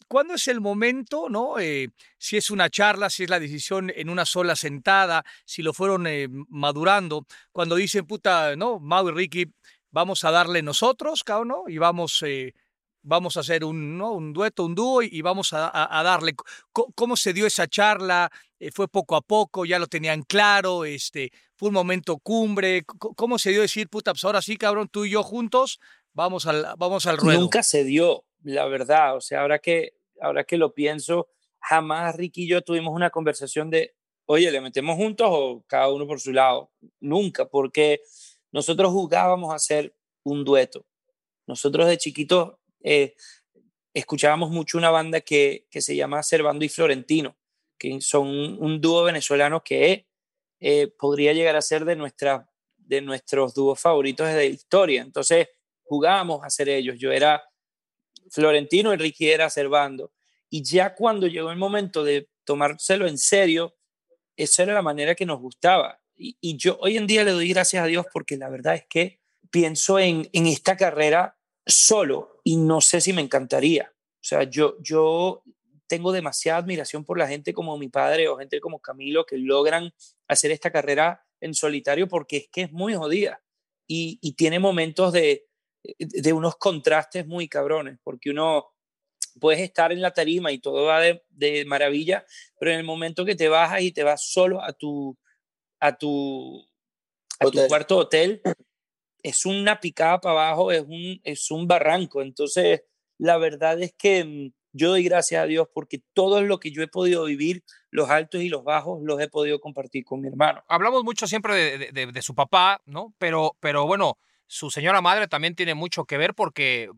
¿Cuándo es el momento, no? Eh, si es una charla, si es la decisión en una sola sentada, si lo fueron eh, madurando, cuando dicen, puta, no, Mau y Ricky, vamos a darle nosotros, ¿no? Y vamos, eh, vamos a hacer un, ¿no? un dueto, un dúo y, vamos a, darle. Co- ¿Cómo se dio esa charla? Eh, ¿Fue poco a poco? ¿Ya lo tenían claro? Este, ¿Fue un momento cumbre? ¿Cómo se dio decir, puta, pues ahora sí, cabrón, tú y yo juntos, vamos al, vamos al ruedo? Nunca se dio, la verdad. O sea, ahora que, ahora que lo pienso, jamás Ricky y yo tuvimos una conversación de, oye, ¿le metemos juntos o cada uno por su lado? Nunca, porque nosotros jugábamos a hacer un dueto. Nosotros de chiquitos eh, escuchábamos mucho una banda que, se llama Servando y Florentino, que son un, un dúo venezolano que eh, podría llegar a ser de, nuestra, de nuestros dúos favoritos de la historia. Entonces jugábamos a ser ellos. Yo era Florentino Ricky era Servando. Y ya cuando llegó el momento de tomárselo en serio, esa era la manera que nos gustaba. Y, yo hoy en día le doy gracias a Dios porque la verdad es que pienso en, en esta carrera solo y no sé si me encantaría. O sea, yo, yo tengo demasiada admiración por la gente como mi padre o gente como Camilo que logran hacer esta carrera en solitario porque es que es muy jodida y, y tiene momentos de, de unos contrastes muy cabrones, porque uno puedes estar en la tarima y todo va de, de, maravilla, pero en el momento que te bajas y te vas solo a tu, a tu, a tu Hotel. cuarto hotel, es una picada para abajo, es un, es un barranco. Entonces, la verdad es que mm, yo doy gracias a Dios porque todo lo que yo he podido vivir, los altos y los bajos, los he podido compartir con mi hermano. Hablamos mucho siempre de, de- de- de su papá, ¿no? Pero, pero bueno, su señora madre también tiene mucho que ver porque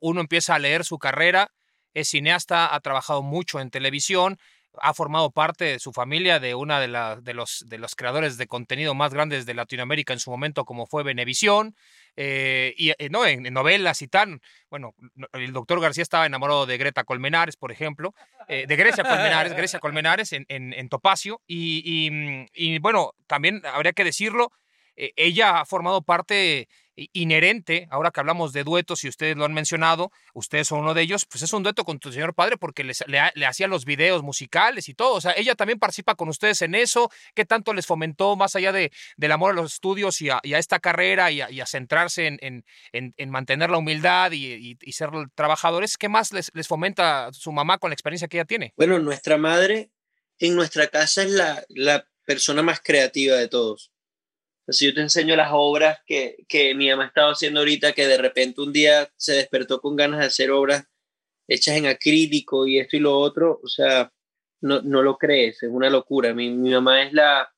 uno empieza a leer su carrera, es cineasta, ha trabajado mucho en televisión, ha formado parte de su familia de una de, la- de los, de los creadores de contenido más grandes de Latinoamérica en su momento, como fue Venevisión, eh, y eh, no, en, novelas y tal. Bueno, no- el doctor García estaba enamorado de Greta Colmenares, por ejemplo, eh, de Grecia Colmenares, Grecia Colmenares en, en, Topacio. Y, y, mm, y, bueno, también habría que decirlo, eh, ella ha formado parte inherente, ahora que hablamos de duetos y ustedes lo han mencionado, ustedes son uno de ellos, pues es un dueto con tu señor padre porque les- le, le hacía los videos musicales y todo, o sea, ella también participa con ustedes en eso, ¿qué tanto les fomentó más allá de, del amor a los estudios y a, a esta carrera y a, centrarse en, en, en- en mantener la humildad y, y- y ser trabajadores? ¿Qué más les, les fomenta su mamá con la experiencia que ella tiene? Bueno, nuestra madre en nuestra casa es la, la persona más creativa de todos. Si yo te enseño las obras que, que mi mamá estaba haciendo ahorita, que de repente un día se despertó con ganas de hacer obras hechas en acrílico y esto y lo otro, o sea, no, no lo crees, es una locura. Mi, mi mamá es la,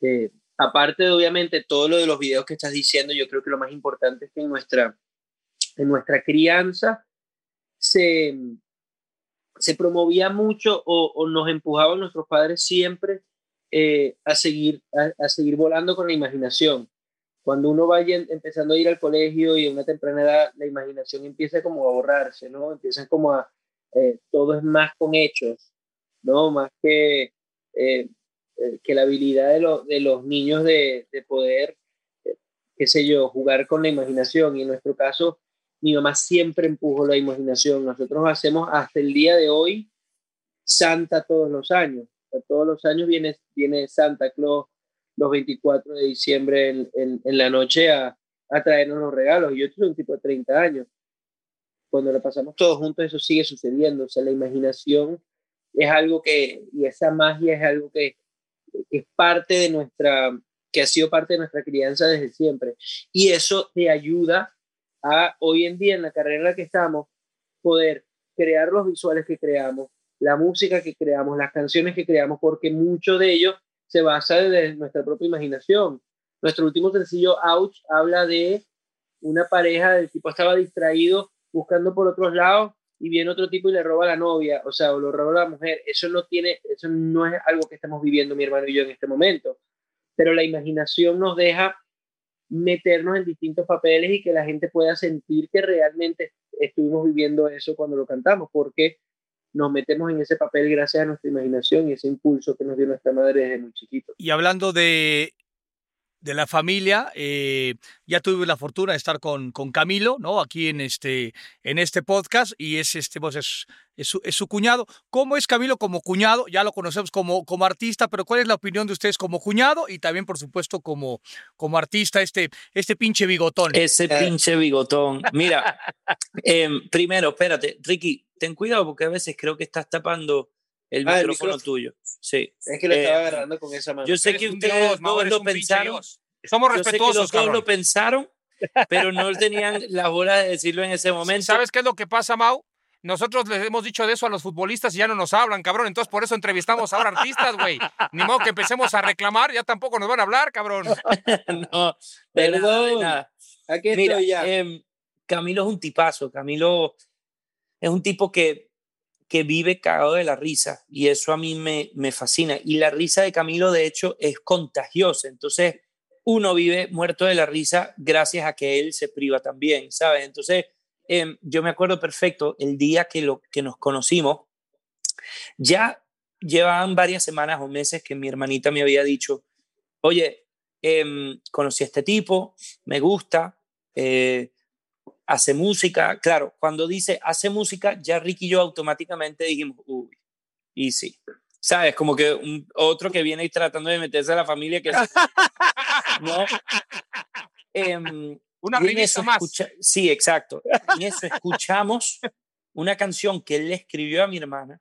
eh, aparte de obviamente todo lo de los videos que estás diciendo, yo creo que lo más importante es que en nuestra, en nuestra crianza se, se promovía mucho o, o nos empujaban nuestros padres siempre eh, a, seguir, a, a seguir volando con la imaginación. Cuando uno vaya empezando a ir al colegio y a una temprana edad, la imaginación empieza como a borrarse, ¿no? Empieza como a, eh, todo es más con hechos, ¿no? Más que, eh, que la habilidad de, los de los niños de, de poder, qué sé yo, jugar con la imaginación. Y en nuestro caso, mi mamá siempre empujó la imaginación. Nosotros hacemos hasta el día de hoy Santa todos los años. Todos los años viene, Santa Claus los 24 de diciembre en, la noche a, a traernos los regalos. Yo soy un tipo de 30 años. Cuando lo pasamos todos juntos, eso sigue sucediendo. O sea, la imaginación es algo que, y esa magia es algo que es parte de nuestra, que ha sido parte de nuestra crianza desde siempre. Y eso te ayuda a hoy en día en la carrera en la que estamos poder crear los visuales que creamos, la música que creamos, las canciones que creamos, porque mucho de ello se basa de nuestra propia imaginación. Nuestro último sencillo, Ouch, habla de una pareja, el tipo estaba distraído buscando por otros lados y viene otro tipo y le roba a la novia, o sea, o lo roba la mujer. Eso no tiene, eso no es algo que estamos viviendo mi hermano y yo en este momento. Pero la imaginación nos deja meternos en distintos papeles y que la gente pueda sentir que realmente estuvimos viviendo eso cuando lo cantamos, porque nos metemos en ese papel gracias a nuestra imaginación y ese impulso que nos dio nuestra madre desde muy chiquito. Y hablando de, de la familia, eh, ya tuve la fortuna de estar con, con Camilo, ¿no? Aquí en este, en este podcast y es, este, pues es, es, su, es su cuñado. ¿Cómo es Camilo como cuñado? Ya lo conocemos como, como artista, pero ¿cuál es la opinión de ustedes como cuñado y también, por supuesto, como, como artista, este, este pinche bigotón? Ese pinche bigotón. Mira, em, primero, espérate, Ricky, ten cuidado porque a veces creo que estás tapando el Ah, el micrófono tuyo. Sí. Es que lo Eh, estaba agarrando con esa mano. Yo sé que un ustedes todos lo pensaron. Somos Yo sé que respetuosos, los dos cabrón. lo pensaron, pero no tenían la bola de decirlo en ese momento. ¿Sabes qué es lo que pasa, Mau? Nosotros les hemos dicho de eso a los futbolistas y ya no nos hablan, cabrón. Entonces por eso entrevistamos ahora artistas, güey. Ni modo que empecemos a reclamar, ya tampoco nos van a hablar, cabrón. no, de nada, de Perdón. nada. Aquí Mira, estoy ya. em, Camilo es un tipazo. Camilo es un tipo que, que vive cagado de la risa y eso a mí me, me fascina. Y la risa de Camilo, de hecho, es contagiosa. Entonces, uno vive muerto de la risa gracias a que él se priva también, ¿sabes? Entonces, em, yo me acuerdo perfecto el día que, lo, que nos conocimos. Ya llevaban varias semanas o meses que mi hermanita me había dicho, oye, em, conocí a este tipo, me gusta, eh, hace música. Claro, cuando dice hace música, ya Ricky y yo automáticamente dijimos, uy, y sí. ¿Sabes? Como que un, otro que viene y tratando de meterse a la familia que... ¿no? Em, Una eso más. escucha- sí, exacto. En eso escuchamos una canción que él le escribió a mi hermana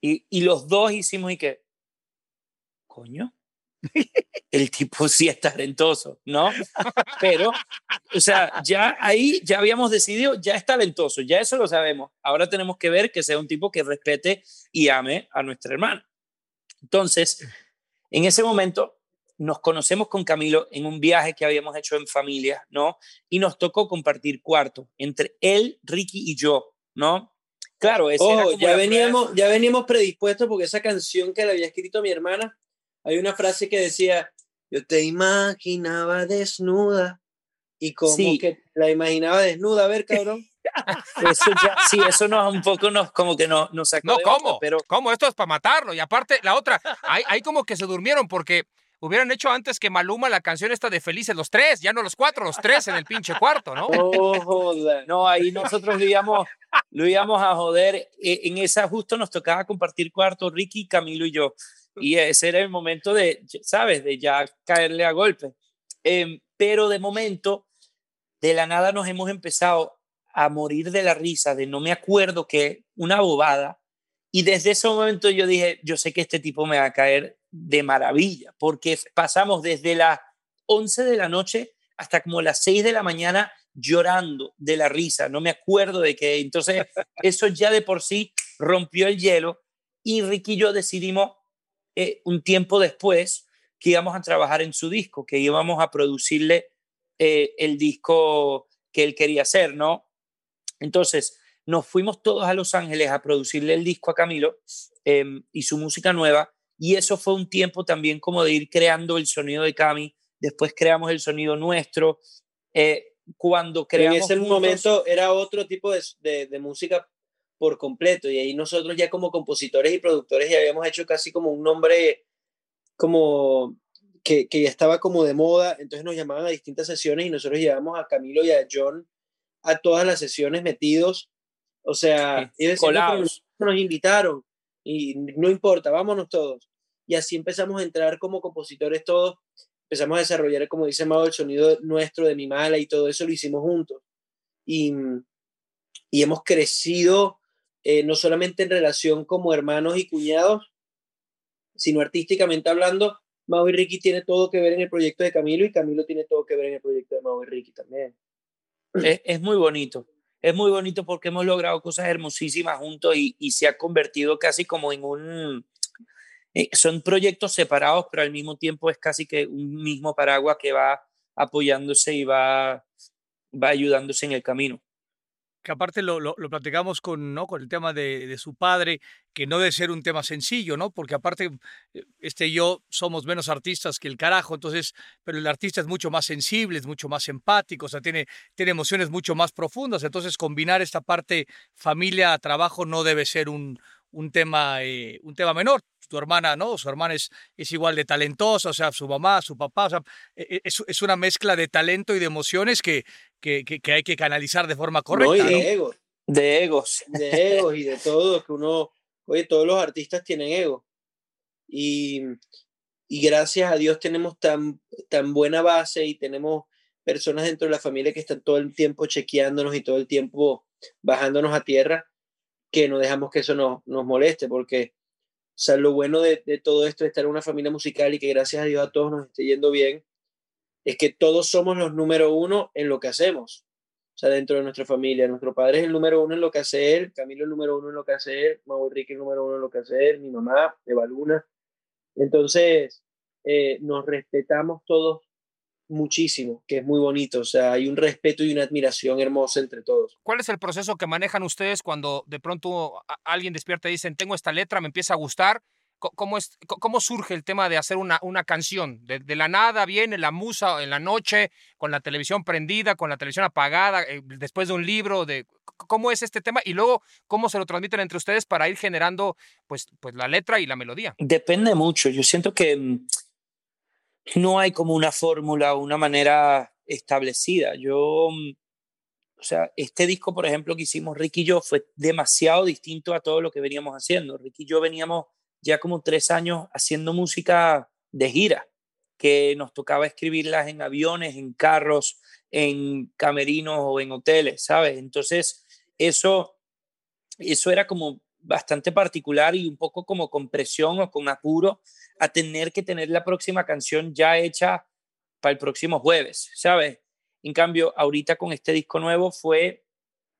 y, y los dos hicimos y que, coño, el tipo sí es talentoso, ¿no? Pero, o sea, ya ahí ya habíamos decidido, ya es talentoso, ya eso lo sabemos. Ahora tenemos que ver que sea un tipo que respete y ame a nuestra hermana. Entonces, en ese momento nos conocemos con Camilo en un viaje que habíamos hecho en familia, ¿no? Y nos tocó compartir cuarto entre él, Ricky y yo, ¿no? Claro, ese era como ya veníamos, ya veníamos predispuestos porque esa canción que le había escrito a mi hermana, hay una frase que decía, yo te imaginaba desnuda y como Sí. que la imaginaba desnuda, a ver, cabrón. Eso ya, sí, eso nos un poco nos como que nos, nos sacó No, ¿cómo? pero ¿Cómo? Esto es para matarlo. Y aparte, la otra, ahí, ahí como que se durmieron porque hubieran hecho antes que Maluma la canción esta de Felices los tres, ya no los cuatro, los tres en el pinche cuarto, ¿no? Oh, no, ahí nosotros lo íbamos, lo íbamos a joder. E- En esa justo nos tocaba compartir cuarto Ricky, Camilo y yo. Y ese era el momento de, ¿sabes? De ya caerle a golpe. Em, pero de momento, de la nada nos hemos empezado a morir de la risa, de no me acuerdo que una bobada. Y desde ese momento yo dije, yo sé que este tipo me va a caer de maravilla, porque pasamos desde las 11 de la noche hasta como las 6 de la mañana llorando de la risa, no me acuerdo de qué. Entonces, eso ya de por sí rompió el hielo y Ricky y yo decidimos eh, un tiempo después que íbamos a trabajar en su disco, que íbamos a producirle eh, el disco que él quería hacer, ¿no? Entonces, nos fuimos todos a Los Ángeles a producirle el disco a Camilo eh, y su música nueva, y eso fue un tiempo también como de ir creando el sonido de Cami, después creamos el sonido nuestro, eh, cuando Pero en creamos ese juntos- momento era otro tipo de, de- de música por completo y ahí nosotros ya como compositores y productores ya habíamos hecho casi como un nombre como que, que ya estaba como de moda, entonces nos llamaban a distintas sesiones y nosotros llevamos a Camilo y a John a todas las sesiones metidos, o sea, ellos decían, "No, pero colados. nos invitaron y no importa, vámonos todos. Y así empezamos a entrar como compositores todos, empezamos a desarrollar, como dice Mau, el sonido nuestro de Mi Mala y todo eso lo hicimos juntos. Y, y hemos crecido eh, no solamente en relación como hermanos y cuñados, sino artísticamente hablando, Mau y Ricky tiene todo que ver en el proyecto de Camilo y Camilo tiene todo que ver en el proyecto de Mau y Ricky también. es, muy bonito. Es muy bonito porque hemos logrado cosas hermosísimas juntos y, y se ha convertido casi como en un... eh, son proyectos separados, pero al mismo tiempo es casi que un mismo paraguas que va apoyándose y va, va ayudándose en el camino. Que aparte lo, lo, platicamos con, ¿no? con el tema de, de, su padre, que no debe ser un tema sencillo, ¿no? Porque aparte, eh, este yo somos menos artistas que el carajo, entonces, pero el artista es mucho más sensible, es mucho más empático, o sea, tiene, tiene emociones mucho más profundas, entonces combinar esta parte familia, trabajo no debe ser un, un, tema, eh, un tema menor. Tu hermana, ¿no? Su hermana es, es igual de talentosa, o sea, su mamá, su papá, o sea, e, es, es una mezcla de talento y de emociones que, que, que, que hay que canalizar de forma correcta. No, y de ¿no? egos. De egos. De egos y de todo, que uno, oye, todos los artistas tienen ego. Y, y gracias a Dios tenemos tan, tan buena base y tenemos personas dentro de la familia que están todo el tiempo chequeándonos y todo el tiempo bajándonos a tierra, que no dejamos que eso nos, nos moleste, porque o sea, lo bueno de, de, todo esto de estar en una familia musical y que gracias a Dios a todos nos esté yendo bien, es que todos somos los número uno en lo que hacemos. O sea, dentro de nuestra familia, nuestro padre es el número uno en lo que hace él, Camilo el número uno en lo que hace él, Mau Enrique el número uno en lo que hace él, mi mamá, Eva Luna. Entonces, eh, nos respetamos todos muchísimo, que es muy bonito. O sea, hay un respeto y una admiración hermosa entre todos. ¿Cuál es el proceso que manejan ustedes cuando de pronto alguien despierta y dicen, tengo esta letra, me empieza a gustar? ¿Cómo, es, cómo surge el tema de hacer una, una canción? De, de, la nada viene la musa en la noche, con la televisión prendida, con la televisión apagada, eh, después de un libro, de cómo es este tema y luego cómo se lo transmiten entre ustedes para ir generando pues, pues la letra y la melodía. Depende mucho. Yo siento que mm, no hay como una fórmula o una manera establecida. Yo, mm, o sea, este disco, por ejemplo, que hicimos Ricky y yo fue demasiado distinto a todo lo que veníamos haciendo. Ricky y yo veníamos ya como tres años haciendo música de gira, que nos tocaba escribirlas en aviones, en carros, en camerinos o en hoteles, ¿sabes? Entonces, eso, eso era como bastante particular y un poco como con presión o con apuro a tener que tener la próxima canción ya hecha para el próximo jueves, ¿sabes? En cambio, ahorita con este disco nuevo fue,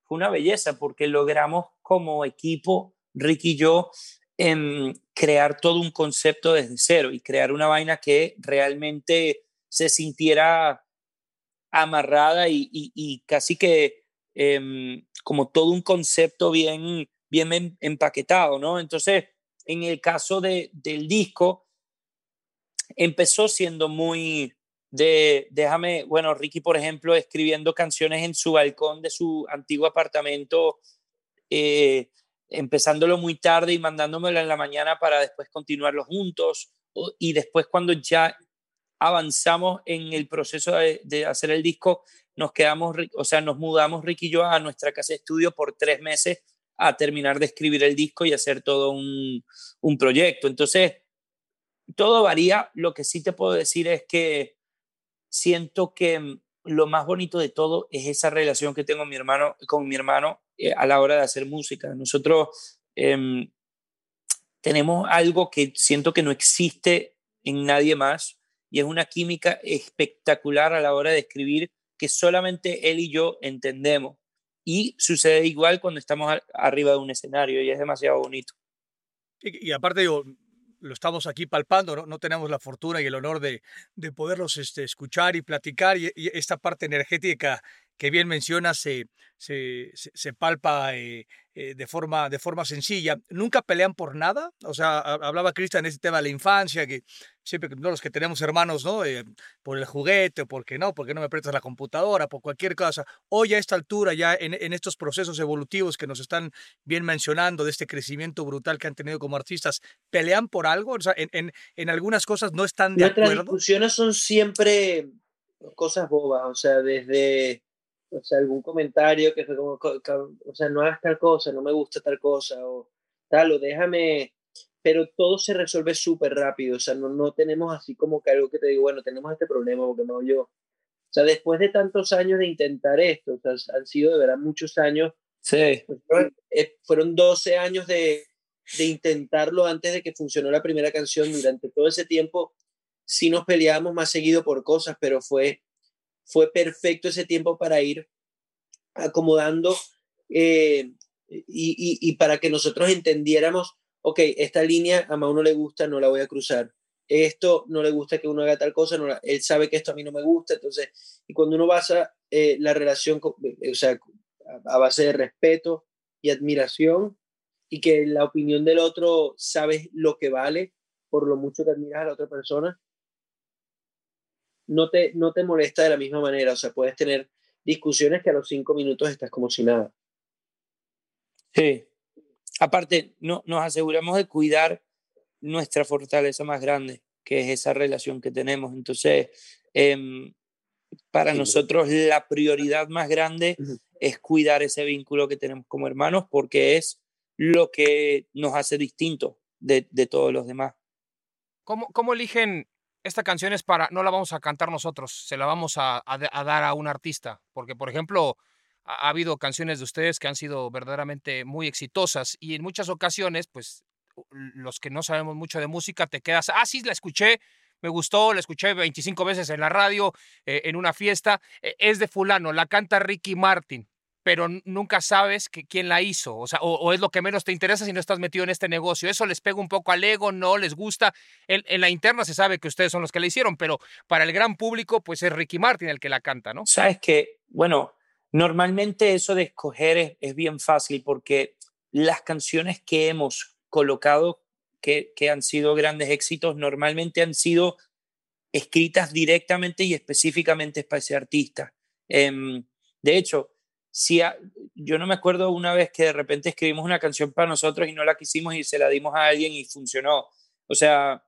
fue una belleza porque logramos como equipo, Ricky y yo, en crear todo un concepto desde cero y crear una vaina que realmente se sintiera amarrada y, casi que em, como todo un concepto bien, bien em, empaquetado, ¿no? Entonces, en el caso de, del disco, empezó siendo muy de, déjame, bueno, Ricky, por ejemplo, escribiendo canciones en su balcón de su antiguo apartamento, eh, empezándolo muy tarde y mandándomelo en la mañana para después continuarlo juntos. Y después cuando ya avanzamos en el proceso de, hacer el disco, nos quedamos, o sea, nos mudamos Ricky y yo a nuestra casa de estudio por tres meses a terminar de escribir el disco y hacer todo un, un proyecto. Entonces, todo varía. Lo que sí te puedo decir es que siento que mm, lo más bonito de todo es esa relación que tengo mi hermano, con mi hermano eh, a la hora de hacer música. Nosotros em, tenemos algo que siento que no existe en nadie más y es una química espectacular a la hora de escribir que solamente él y yo entendemos. Y sucede igual cuando estamos arriba de un escenario y es demasiado bonito. Y, y aparte, digo, lo estamos aquí palpando, no, no tenemos la fortuna y el honor de, de poderlos este, escuchar y platicar y, esta parte energética que bien mencionas se, se, se, palpa eh, eh, de, forma, de forma sencilla. ¿Nunca pelean por nada? O sea, hablaba Cristian en este tema de la infancia, que siempre no, los que tenemos hermanos, ¿no? Eh, por el juguete, o porque no, porque no me prestas la computadora, por cualquier cosa. Hoy a esta altura, ya en, en, estos procesos evolutivos que nos están bien mencionando, de este crecimiento brutal que han tenido como artistas, ¿pelean por algo? O sea, en, en, en algunas cosas no están de Nuestras acuerdo. Las discusiones son siempre cosas bobas, o sea, desde o sea, algún comentario que fue como, o sea, no hagas tal cosa, no me gusta tal cosa, o tal, o déjame, pero todo se resuelve súper rápido, o sea, no, no tenemos así como que algo que te digo, bueno, tenemos este problema, porque no yo. O sea, después de tantos años de intentar esto, o sea, han sido de verdad muchos años. Sí. Fueron, 12 eh, años de, de intentarlo antes de que funcionó la primera canción. Durante todo ese tiempo sí nos peleábamos más seguido por cosas, pero fue fue perfecto ese tiempo para ir acomodando eh, y, para que nosotros entendiéramos, ok, esta línea a uno le gusta, no la voy a cruzar. Esto no le gusta que uno haga tal cosa, no él sabe que esto a mí no me gusta, entonces, y cuando uno basa eh, la relación, eh, o sea, a base de respeto y admiración, y que la opinión del otro sabes lo que vale por lo mucho que admiras a la otra persona, no te, no te molesta de la misma manera. O sea, puedes tener discusiones que a los cinco minutos estás como si nada. Sí. Aparte, no, nos aseguramos de cuidar nuestra fortaleza más grande, que es esa relación que tenemos. Entonces, em, para nosotros la prioridad más grande es cuidar ese vínculo que tenemos como hermanos porque es lo que nos hace distintos de, de todos los demás. ¿Cómo, ¿Cómo eligen esta canción es para, no la vamos a cantar nosotros, se la vamos a, dar a un artista, porque por ejemplo, ha, habido canciones de ustedes que han sido verdaderamente muy exitosas y en muchas ocasiones, pues los que no sabemos mucho de música, te quedas, ah, sí, la escuché, me gustó, la escuché 25 veces en la radio, eh, en una fiesta, e, es de fulano, la canta Ricky Martin pero nunca sabes que, quién la hizo, o sea, o, es lo que menos te interesa si no estás metido en este negocio. Eso les pega un poco al ego, no les gusta. En, en, la interna se sabe que ustedes son los que la hicieron, pero para el gran público, pues es Ricky Martin el que la canta, ¿no? Sabes que, bueno, normalmente eso de escoger es, bien fácil porque las canciones que hemos colocado que, que han sido grandes éxitos normalmente han sido escritas directamente y específicamente para ese artista. Em, de hecho, si yo no me acuerdo una vez que de repente escribimos una canción para nosotros y no la quisimos y se la dimos a alguien y funcionó. O sea,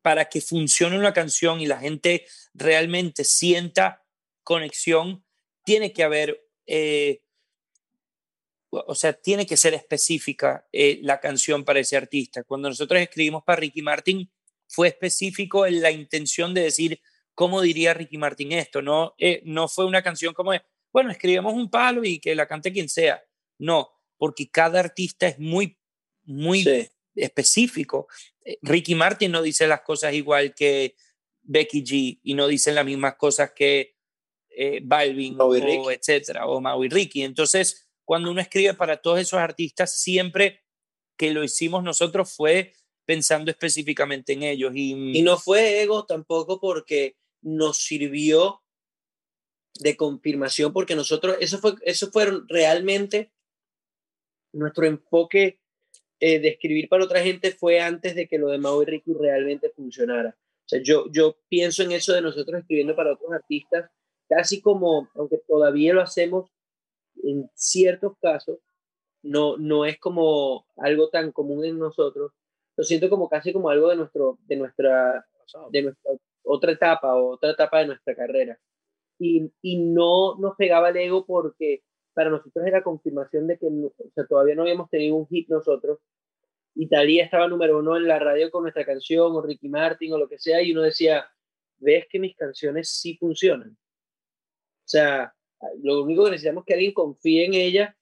para que funcione una canción y la gente realmente sienta conexión, tiene que haber, eh, o sea, tiene que ser específica eh, la canción para ese artista. Cuando nosotros escribimos para Ricky Martin, fue específico en la intención de decir cómo diría Ricky Martin esto, no, eh, no fue una canción como bueno, escribimos un palo y que la cante quien sea. No, porque cada artista es muy, muy específico. Eh, Ricky Martin no dice las cosas igual que Becky G y no dicen las mismas cosas que eh, Balvin o etcétera, o Maui Ricky. Entonces, cuando uno escribe para todos esos artistas, siempre que lo hicimos nosotros fue pensando específicamente en ellos. Y, y no fue ego tampoco porque nos sirvió de confirmación, porque nosotros, eso fue, eso fue realmente nuestro enfoque eh, de escribir para otra gente fue antes de que lo de Mau y Ricky realmente funcionara. O sea, yo, yo pienso en eso de nosotros escribiendo para otros artistas, casi como, aunque todavía lo hacemos en ciertos casos, no, no es como algo tan común en nosotros, lo siento como casi como algo de, nuestro, de, nuestra, de nuestra otra etapa, otra etapa de nuestra carrera. Y, y no nos pegaba el ego porque para nosotros era confirmación de que o sea, todavía no habíamos tenido un hit nosotros. Italia estaba número uno en la radio con nuestra canción, o Ricky Martin, o lo que sea, y uno decía, ves que mis canciones sí funcionan. O sea, lo único que necesitamos es que alguien confíe en ella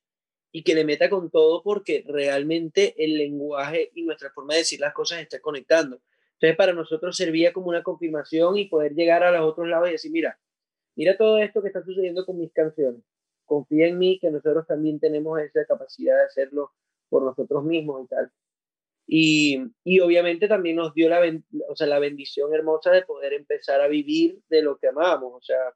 y que le meta con todo porque realmente el lenguaje y nuestra forma de decir las cosas está conectando. Entonces para nosotros servía como una confirmación y poder llegar a los otros lados y decir, mira, mira todo esto que está sucediendo con mis canciones confía en mí que nosotros también tenemos esa capacidad de hacerlo por nosotros mismos y tal. Y, y obviamente también nos dio la, o sea, la bendición hermosa de poder empezar a vivir de lo que amábamos. O sea,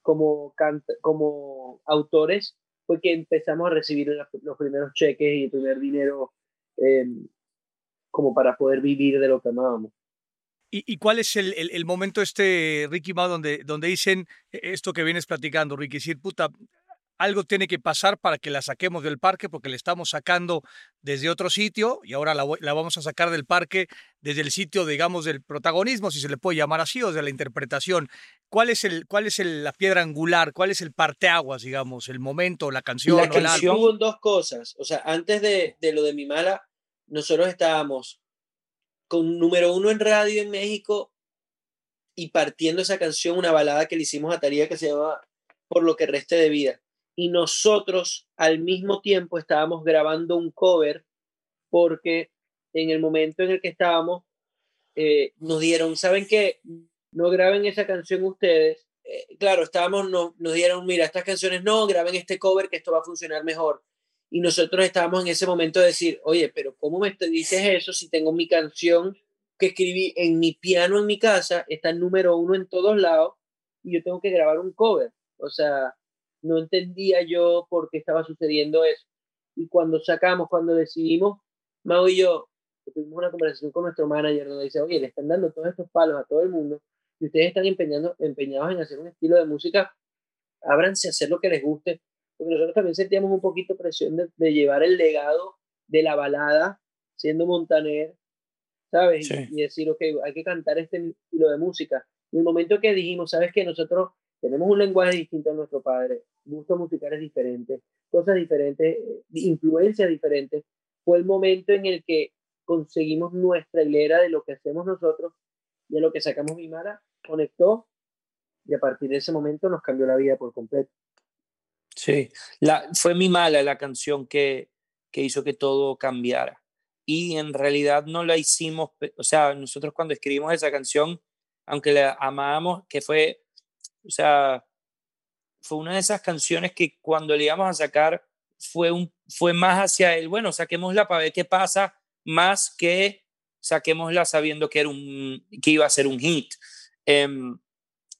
como, como autores fue que empezamos a recibir los primeros cheques y el primer dinero em, como para poder vivir de lo que amábamos. ¿Y, ¿Y, cuál es el, el, el, momento este, Ricky Mao, donde, donde dicen e, esto que vienes platicando, Ricky? Decir, puta, algo tiene que pasar para que la saquemos del parque porque le estamos sacando desde otro sitio y ahora la, la, vamos a sacar del parque desde el sitio, digamos, del protagonismo, si se le puede llamar así, o de la interpretación. ¿Cuál es, el, cuál es el, la piedra angular? ¿Cuál es el parteaguas, digamos, el momento, la canción? La canción hubo dos cosas. O sea, antes de, de lo de mi mala, nosotros estábamos con número uno en radio en México y partiendo esa canción, una balada que le hicimos a Taría que se llama Por lo que reste de vida y nosotros al mismo tiempo estábamos grabando un cover porque en el momento en el que estábamos eh, nos dieron, ¿saben qué? No graben esa canción ustedes. Eh, claro, estábamos, no, nos dieron, mira, estas canciones no, graben este cover que esto va a funcionar mejor. Y nosotros estábamos en ese momento de decir, oye, pero ¿cómo me dices eso si tengo mi canción que escribí en mi piano en mi casa, está número uno en todos lados y yo tengo que grabar un cover? O sea, no entendía yo por qué estaba sucediendo eso. Y cuando sacamos, cuando decidimos, Mau y yo, tuvimos una conversación con nuestro manager donde dice, oye, le están dando todos estos palos a todo el mundo y ustedes están empeñando, empeñados en hacer un estilo de música, ábranse a hacer lo que les guste, porque nosotros también sentíamos un poquito presión de, de llevar el legado de la balada, siendo Montaner, ¿sabes? Y, y, decir, ok, hay que cantar este estilo de música. Y el momento que dijimos, ¿sabes qué? Nosotros tenemos un lenguaje distinto a nuestro padre, gustos musicales diferentes, cosas diferentes, eh, influencias diferentes. Fue el momento en el que conseguimos nuestra hilera de lo que hacemos nosotros, de lo que sacamos Mimara, conectó y a partir de ese momento nos cambió la vida por completo. Sí, la, fue mi mala la canción que, que hizo que todo cambiara. Y en realidad no la hicimos, o sea, nosotros cuando escribimos esa canción, aunque la amábamos, que fue, o sea, fue una de esas canciones que cuando le íbamos a sacar fue, un, fue más hacia el, bueno, saquémosla para ver qué pasa, más que saquémosla sabiendo que, era un, que iba a ser un hit. Eh,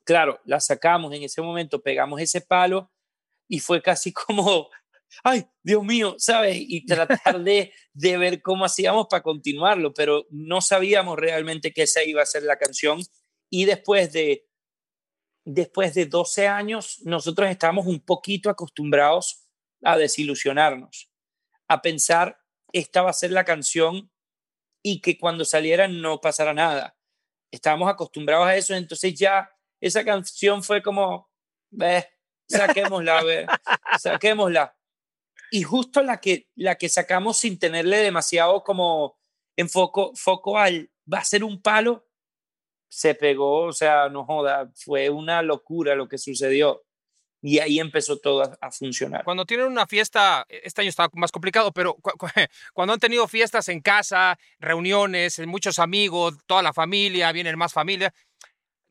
claro, la sacamos en ese momento, pegamos ese palo y fue casi como, ay, Dios mío, ¿sabes? Y tratar de, de ver cómo hacíamos para continuarlo, pero no sabíamos realmente que esa iba a ser la canción. Y después de después de 12 años, nosotros estamos un poquito acostumbrados a desilusionarnos, a pensar esta va a ser la canción y que cuando saliera no pasara nada. Estábamos acostumbrados a eso, entonces ya esa canción fue como, ve, saquémosla, ve, saquémosla. Y justo la que, la que sacamos sin tenerle demasiado como enfoco, foco al, va a ser un palo, se pegó, o sea, no joda, fue una locura lo que sucedió. y ahí empezó todo a, a, funcionar. Cuando tienen una fiesta, e, este año está más complicado, pero cu cu cuando han tenido fiestas en casa, reuniones, muchos amigos, toda la familia, vienen más familia,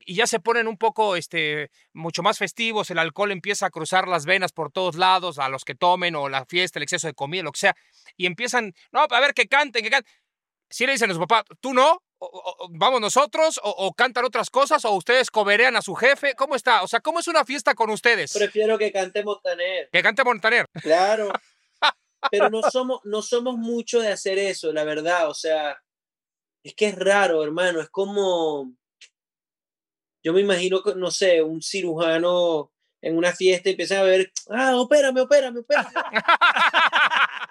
y ya se ponen un poco, este, mucho más festivos, el alcohol empieza a cruzar las venas por todos lados, a los que tomen, o la fiesta, el exceso de comida, lo que sea, y empiezan, no, a ver, que canten, que canten. Si le dicen a su papá, tú no, o, o, vamos nosotros, o, o, cantan otras cosas, o ustedes coberean a su jefe, ¿cómo está? O sea, ¿cómo es una fiesta con ustedes? Prefiero que cante Montaner. Que cante Montaner. Claro. Pero no somos, no somos mucho de hacer eso, la verdad, o sea, es que es raro, hermano, es como yo me imagino, no sé, un cirujano en una fiesta y empiezan a ver, ah, opérame, opérame, opérame.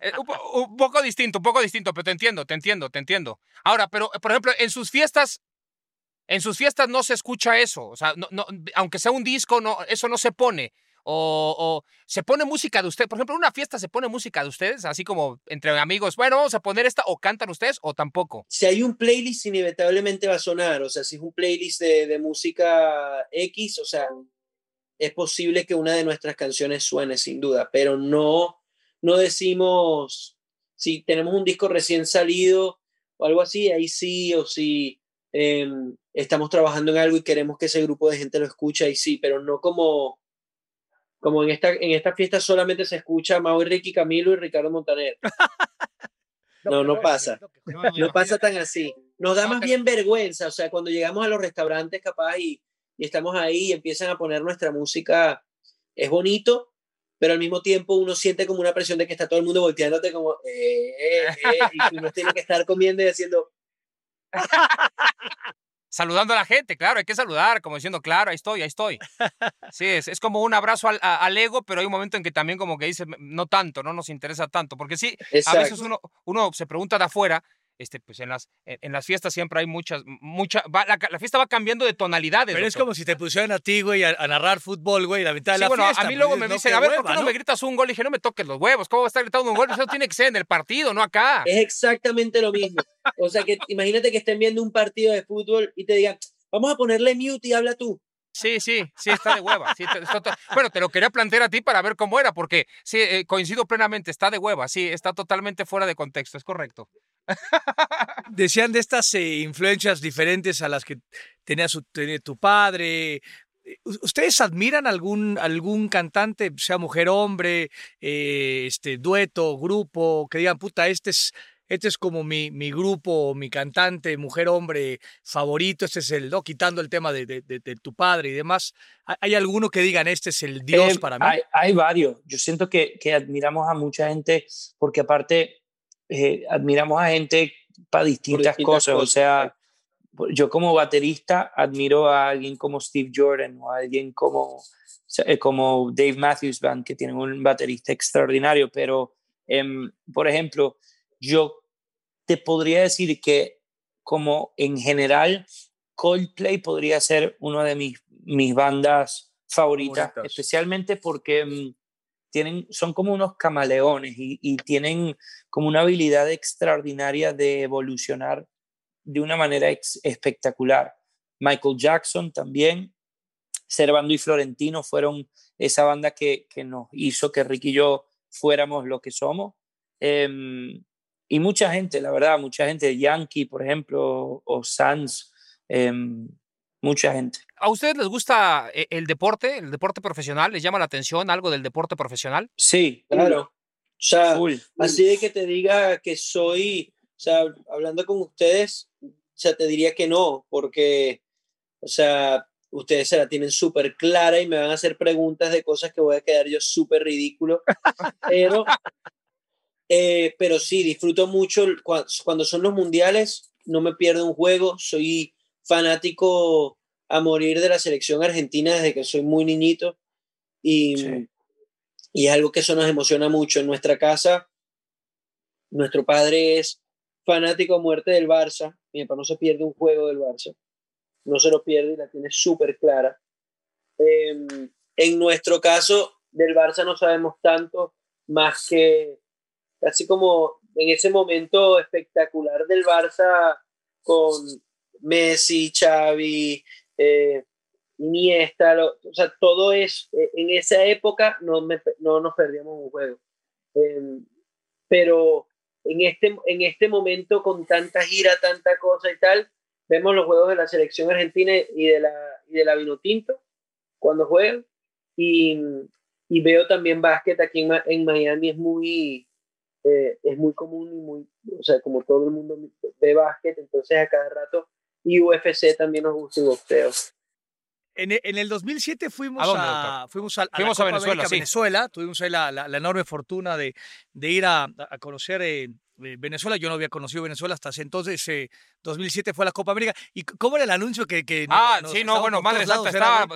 Eh, un, un, poco distinto, un poco distinto, pero te entiendo, te entiendo, te entiendo. Ahora, pero, por ejemplo, en sus fiestas, en sus fiestas no se escucha eso. O sea, no, no, aunque sea un disco, no, eso no se pone. O, o, se pone música de ustedes. Por ejemplo, en una fiesta se pone música de ustedes, así como entre amigos, bueno, vamos a poner esta, o cantan ustedes, o tampoco. Si hay un playlist, inevitablemente va a sonar. O sea, si es un playlist de, música X, o sea, es posible que una de nuestras canciones suene, sin duda, pero no, no decimos si tenemos un disco recién salido o algo así, ahí sí, o si eh, estamos trabajando en algo y queremos que ese grupo de gente lo escuche, ahí sí, pero no como como en esta, en esta fiesta solamente se escucha Mau y Ricky Camilo y Ricardo Montaner. no, no pasa. No pasa tan así. Nos da más bien vergüenza, o sea, cuando llegamos a los restaurantes capaz y, y estamos ahí y empiezan a poner nuestra música, es bonito, pero al mismo tiempo uno siente como una presión de que está todo el mundo volteándote como, eh, eh, eh, y uno tiene que estar comiendo y haciendo... saludando a la gente, claro, hay que saludar, como diciendo, claro, ahí estoy, ahí estoy. Sí, es, es como un abrazo al, a, al, ego, pero hay un momento en que también como que dice, no tanto, no nos interesa tanto, porque sí, Exacto. a veces uno, uno se pregunta de afuera, este, pues en las, en, las fiestas siempre hay muchas, mucha, va, la, la, fiesta va cambiando de tonalidades. Pero doctor. es como si te pusieran a ti, güey, a, a, narrar fútbol, güey, la mitad de sí, la bueno, fiesta. a mí luego me dicen, a ver, hueva, ¿por qué no, no, me gritas un gol? Y dije, no me toques los huevos, ¿cómo va a estar gritando un gol? Eso tiene que ser en el partido, no acá. Es exactamente lo mismo. O sea, que imagínate que estén viendo un partido de fútbol y te digan, vamos a ponerle mute y habla tú. Sí, sí, sí, está de hueva. Sí, está, bueno, te lo quería plantear a ti para ver cómo era, porque sí, eh, coincido plenamente, está de hueva, sí, está totalmente fuera de contexto, es correcto. Decían de estas eh, influencias diferentes a las que tenía, su, tenía tu padre. ¿Ustedes admiran algún, algún cantante, sea mujer, hombre, eh, este, dueto, grupo, que digan, puta, este es, este es como mi, mi grupo, mi cantante, mujer, hombre favorito, este es el, ¿no? Quitando el tema de, de, de, de tu padre y demás. ¿Hay alguno que digan, este es el Dios eh, para mí? Hay, hay, varios. Yo siento que, que admiramos a mucha gente porque aparte eh, admiramos a gente para distintas, distintas cosas. cosas. O sea, yo como baterista admiro a alguien como Steve Jordan o a alguien como, eh, como Dave Matthews Band, que tienen un baterista extraordinario, pero, eh, por ejemplo, yo te podría decir que como en general Coldplay podría ser una de mis, mis bandas favoritas, especialmente porque um, son como unos camaleones y, tienen como una habilidad extraordinaria de evolucionar de una manera espectacular. Michael Jackson también, Servando y Florentino fueron esa banda que, que nos hizo que Ricky y yo fuéramos lo que somos. Eh, y mucha gente, la verdad, mucha gente, Yankee, por ejemplo, o Sanz, eh, mucha gente. ¿A ustedes les gusta eh, el deporte, el deporte profesional? ¿Les llama la atención algo del deporte profesional? Sí, claro. O sea, full. así de que te diga que soy, o sea, hablando con ustedes, o sea, te diría que no, porque, o sea, ustedes se la tienen súper clara y me van a hacer preguntas de cosas que voy a quedar yo súper ridículo, pero eh, pero sí, disfruto mucho cuando son los mundiales, no me pierdo un juego, soy fanático a morir de la selección argentina desde que soy muy niñito y, sí. y es algo que eso nos emociona mucho. En nuestra casa, nuestro padre es fanático a muerte del Barça, mi papá no se pierde un juego del Barça, no se lo pierde y la tiene súper clara. Eh, en nuestro caso, del Barça no sabemos tanto más que así como en ese momento espectacular del Barça con Messi, Xavi, eh, Iniesta, lo, o sea, todo es, eh, en esa época no, me, no nos perdíamos un juego. Em, pero en este, en este momento, con tanta gira, tanta cosa y tal, vemos los juegos de la selección argentina y de la, y de la Vinotinto cuando juegan. Y, y veo también básquet aquí en, Miami, es muy, eh, es muy común y muy, o sea, como todo el mundo ve básquet, entonces a cada rato, y UFC también nos gusta el boxeo. En, e, en, el 2007 fuimos a, a fuimos a, fuimos a Venezuela, sí. Venezuela, tuvimos ahí la, la, la, enorme fortuna de, de ir a, a conocer eh, Venezuela. Yo no había conocido Venezuela hasta ese entonces. Eh, 2007 fue la Copa América. ¿Y cómo era el anuncio que.? que ah, nos, sí, no, bueno, Madre Santa estaba.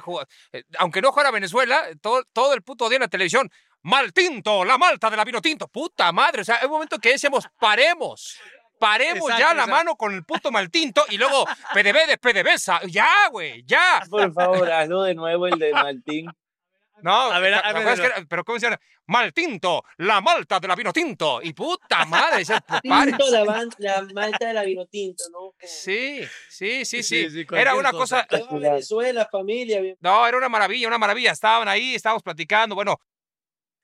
Era... Aunque no fuera Venezuela, todo, todo el puto día en la televisión. Mal tinto, la malta de la vino tinto. Puta madre. O sea, hay un momento que decíamos, paremos. Paremos exacto, ya la exacto. mano con el puto mal tinto y luego PDB de PDVSA. Ya, güey, ya. Por favor, hazlo de nuevo el de Maltín. No, a ver, a ver, es que, pero ¿cómo se llama? Mal tinto, la malta de la vino tinto. Y puta madre, ese tinto, la, la, malta de la vino tinto, ¿no? Sí, sí, sí, sí. sí, sí era una cosa. cosa... Venezuela, familia. No, era una maravilla, una maravilla. Estaban ahí, estábamos platicando. Bueno,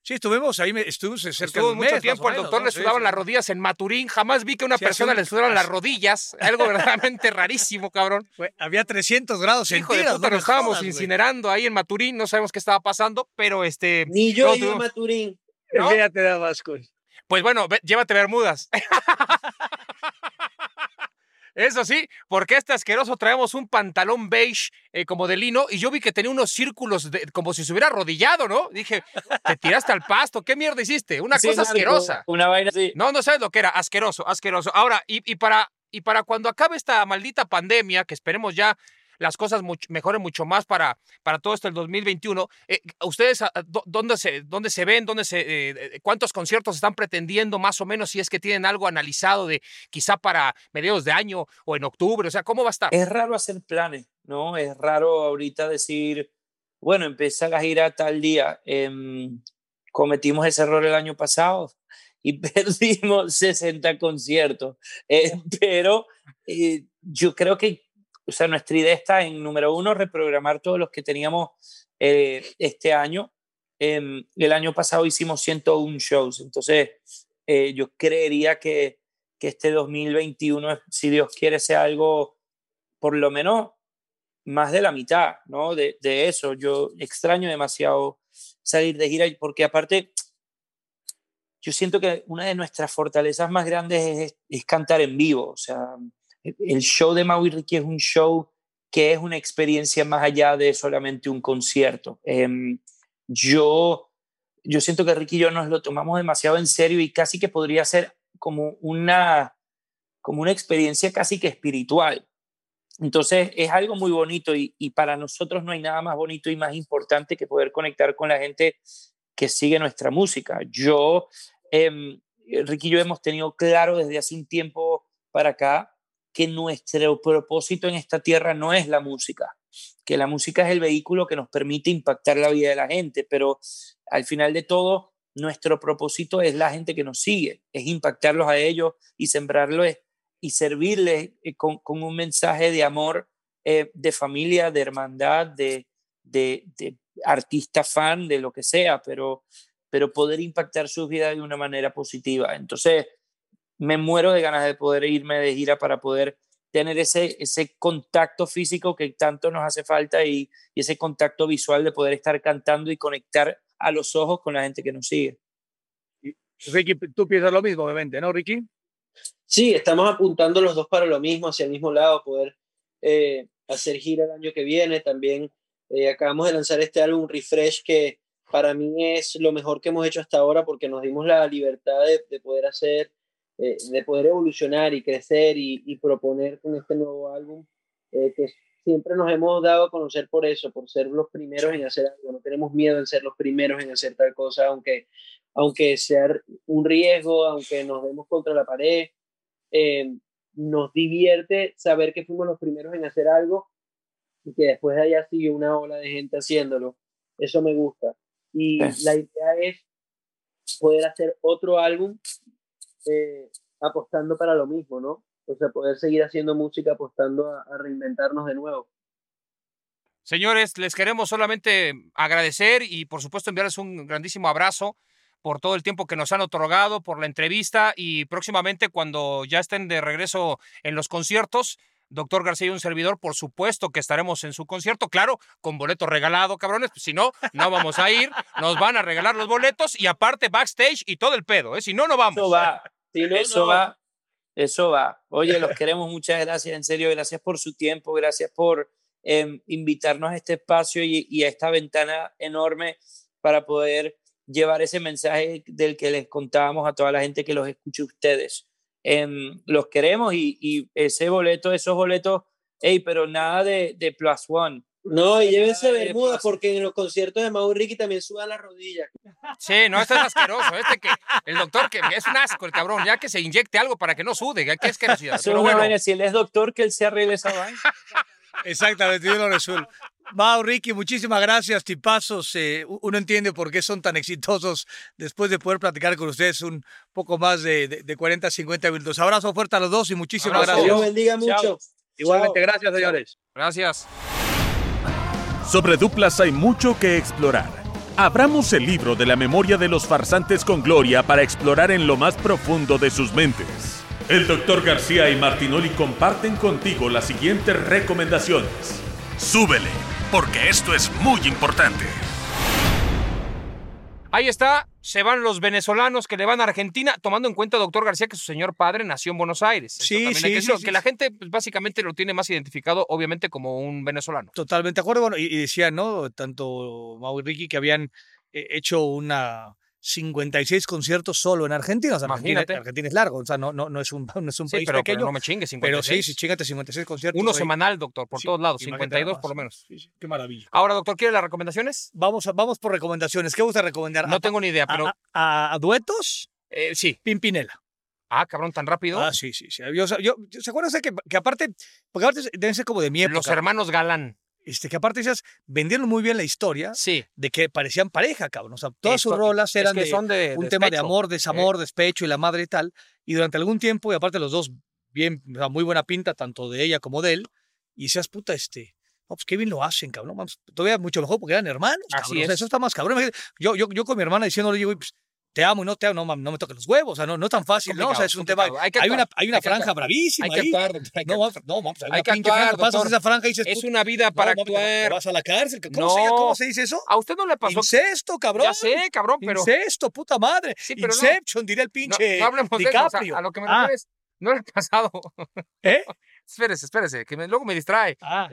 Sí, estuvimos ahí, estuvimos cerca Estuvo de mucho mes, tiempo, el menos, doctor ¿no? le sudaban sí. las rodillas en Maturín. Jamás vi que a una Sí, persona un- le sudaran las rodillas. Algo verdaderamente rarísimo, cabrón. Fue- había 300 grados Hijo de puta, no nos estábamos jodas, güey. incinerando ahí en Maturín. No sabemos qué estaba pasando, pero este. Ni yo no, ido a Maturín. ¿no? Fíjate güey. Pues bueno, ve- llévate Bermudas. Eso sí, porque este asqueroso traemos un pantalón beige eh, como de lino y yo vi que tenía unos círculos de- como si se hubiera arrodillado, ¿no? Dije, te tiraste al pasto, ¿qué mierda hiciste? Una Sí, cosa Marco, asquerosa. Una vaina así. No, no sabes lo que era, asqueroso, asqueroso. Ahora, y, y para, y para cuando acabe esta maldita pandemia, que esperemos ya las cosas mejoren mucho más para, para todo esto el 2021, eh, ¿ustedes dónde se, dónde se ven? Dónde se, eh, ¿Cuántos conciertos están pretendiendo más o menos si es que tienen algo analizado de quizá para mediados de año o en octubre? O sea, ¿cómo va a estar? Es raro hacer planes, ¿no? Es raro ahorita decir, bueno, empieza la gira tal día. Em, cometimos ese error el año pasado y perdimos 60 conciertos. Eh, pero eh, yo creo que, o sea, nuestra idea está en, número uno, reprogramar todos los que teníamos eh, este año. Em, el año pasado hicimos 101 shows, entonces eh, yo creería que, que este 2021, si Dios quiere, sea algo por lo menos más de la mitad, ¿no? De, eso. Yo extraño demasiado salir de gira porque aparte, yo siento que una de nuestras fortalezas más grandes es, es cantar en vivo. O sea, el show de Maui Ricky es un show que es una experiencia más allá de solamente un concierto. Em, yo, yo siento que Ricky y yo nos lo tomamos demasiado en serio y casi que podría ser como una, como una experiencia casi que espiritual. Entonces es algo muy bonito y, para nosotros no hay nada más bonito y más importante que poder conectar con la gente que sigue nuestra música. Yo, eh, Ricky y yo hemos tenido claro desde hace un tiempo para acá que nuestro propósito en esta tierra no es la música, que la música es el vehículo que nos permite impactar la vida de la gente, pero al final de todo, nuestro propósito es la gente que nos sigue, es impactarlos a ellos y sembrarlos y servirles eh, con, un mensaje de amor, eh, de familia, de hermandad, de, de, de, artista fan, de lo que sea, pero, pero poder impactar sus vidas de una manera positiva. Entonces, me muero de ganas de poder irme de gira para poder tener ese, ese contacto físico que tanto nos hace falta y, y ese contacto visual de poder estar cantando y conectar a los ojos con la gente que nos sigue. Ricky, tú piensas lo mismo, obviamente, ¿no, Ricky? Sí, estamos apuntando los dos para lo mismo, hacia el mismo lado, poder eh, hacer gira el año que viene. También eh, acabamos de lanzar este álbum Refresh que para mí es lo mejor que hemos hecho hasta ahora porque nos dimos la libertad de, de poder hacer, eh, de poder evolucionar y crecer y, y, proponer con este nuevo álbum eh, que siempre nos hemos dado a conocer por eso, por ser los primeros en hacer algo. No tenemos miedo en ser los primeros en hacer tal cosa, aunque, aunque sea un riesgo, aunque nos demos contra la pared. Eh, nos divierte saber que fuimos los primeros en hacer algo y que después de allá sigue una ola de gente haciéndolo. Eso me gusta. Y la idea es poder hacer otro álbum eh, apostando para lo mismo, ¿no? O sea, poder seguir haciendo música apostando a, a reinventarnos de nuevo. Señores, les queremos solamente agradecer y por supuesto enviarles un grandísimo abrazo por todo el tiempo que nos han otorgado, por la entrevista y próximamente cuando ya estén de regreso en los conciertos, doctor García y un servidor, por supuesto que estaremos en su concierto, claro, con boleto regalado, cabrones, pues si no, no vamos a ir, nos van a regalar los boletos y aparte backstage y todo el pedo, ¿eh? si no, no vamos. Eso va, Si no, eso no. va, eso va. Oye, los queremos, muchas gracias, en serio, gracias por su tiempo, gracias por em, invitarnos a este espacio y, y a esta ventana enorme para poder llevar ese mensaje del que les contábamos a toda la gente que los escuche ustedes. Em, los queremos y, y ese boleto, esos boletos, hey, pero nada de, de plus one. No, y llévense Ay, bermuda pasa. porque en los conciertos de Mau Ricky también sudan las rodillas. Sí, no, este es asqueroso, este que, el doctor que es un asco el cabrón, ya que se inyecte algo para que no sude, qué asquerosidad. Una bueno, vaina, si él es doctor, que él se arregle esa vaina. Exactamente, yo lo resuelvo. Mau, Ricky, muchísimas gracias, tipazos. Eh, uno entiende por qué son tan exitosos después de poder platicar con ustedes un poco más de, de, de 40, 50 minutos. Abrazo fuerte a los dos y muchísimas Abrazo. Dios gracias. bendiga Chao. mucho. Igualmente, Chao. gracias, señores. gracias. Sobre duplas hay mucho que explorar. Abramos el libro de la memoria de los farsantes con gloria para explorar en lo más profundo de sus mentes. El doctor García y Martinoli comparten contigo las siguientes recomendaciones. Súbele, porque esto es muy importante. Ahí está, se van los venezolanos que le van a Argentina, tomando en cuenta, doctor García, que su señor padre nació en Buenos Aires. Sí, sí, que sí, la gente pues, básicamente lo tiene más identificado, obviamente, como un venezolano. Totalmente de acuerdo. Bueno, y, y decían, ¿no? Tanto Mau y Ricky que habían eh, hecho una 56 conciertos solo en Argentina. O sea, Imagínate. Argentina es largo, o sea, no, no, no es un, no es un Sí, país pero, pequeño. pero no me chingue, Pero 56. sí, sí, chíngate 56 conciertos. Uno ahí. semanal, doctor, por Sí, todos lados, imagínate 52 nada por lo menos. Sí, qué maravilla. Ahora, doctor, ¿quiere las recomendaciones? Vamos, a- vamos por recomendaciones. ¿Qué gusta recomendar? No ¿A- tengo ni idea, pero... a- a duetos? eh, sí. Pimpinela. Ah, cabrón, tan rápido. Ah, sí, sí. sí. Yo, yo, yo- ¿Se acuerdan que, que aparte, porque aparte deben ser como de mi época, Los hermanos Galán. Este, que aparte ellas vendieron muy bien la historia Sí. de que parecían pareja, cabrón. O sea, todas sus rolas es eran que de, son de un tema de despecho. amor, desamor, despecho y la madre y tal. Y durante algún tiempo, y aparte los dos, bien, o sea, muy buena pinta, tanto de ella como de él. Y decías, puta, este. No, pues qué bien lo hacen, cabrón. Vamos, todavía mucho mejor porque eran hermanos. Así cabrón. O sea, es. eso está más cabrón. Yo, yo, yo con mi hermana diciéndole, digo, pues, te amo y no te amo, no, no me toques los huevos. O sea, no, no es tan fácil, ¿no? O sea, es un tema. Hay una, hay una hay franja actuar. bravísima Hay que actuar, doctor. hay que No, actuar. vamos, no, vamos, hay Hay que pinche actuar, franja. Pasas esa franja y dices, Es una vida no, para te actuar. vas a la cárcel. ¿Cómo, se, No. ¿Cómo se dice eso? A usted no le pasó. Incesto, cabrón. Ya sé, cabrón, pero. Incesto, puta madre. Sí, pero no. Inception, diría el No, pinche no hablemos de eso. o sea, DiCaprio. a lo que me Ah, refiero es. No le ha pasado. ¿Eh? espérese, espérese, que me- luego me distrae. Ah.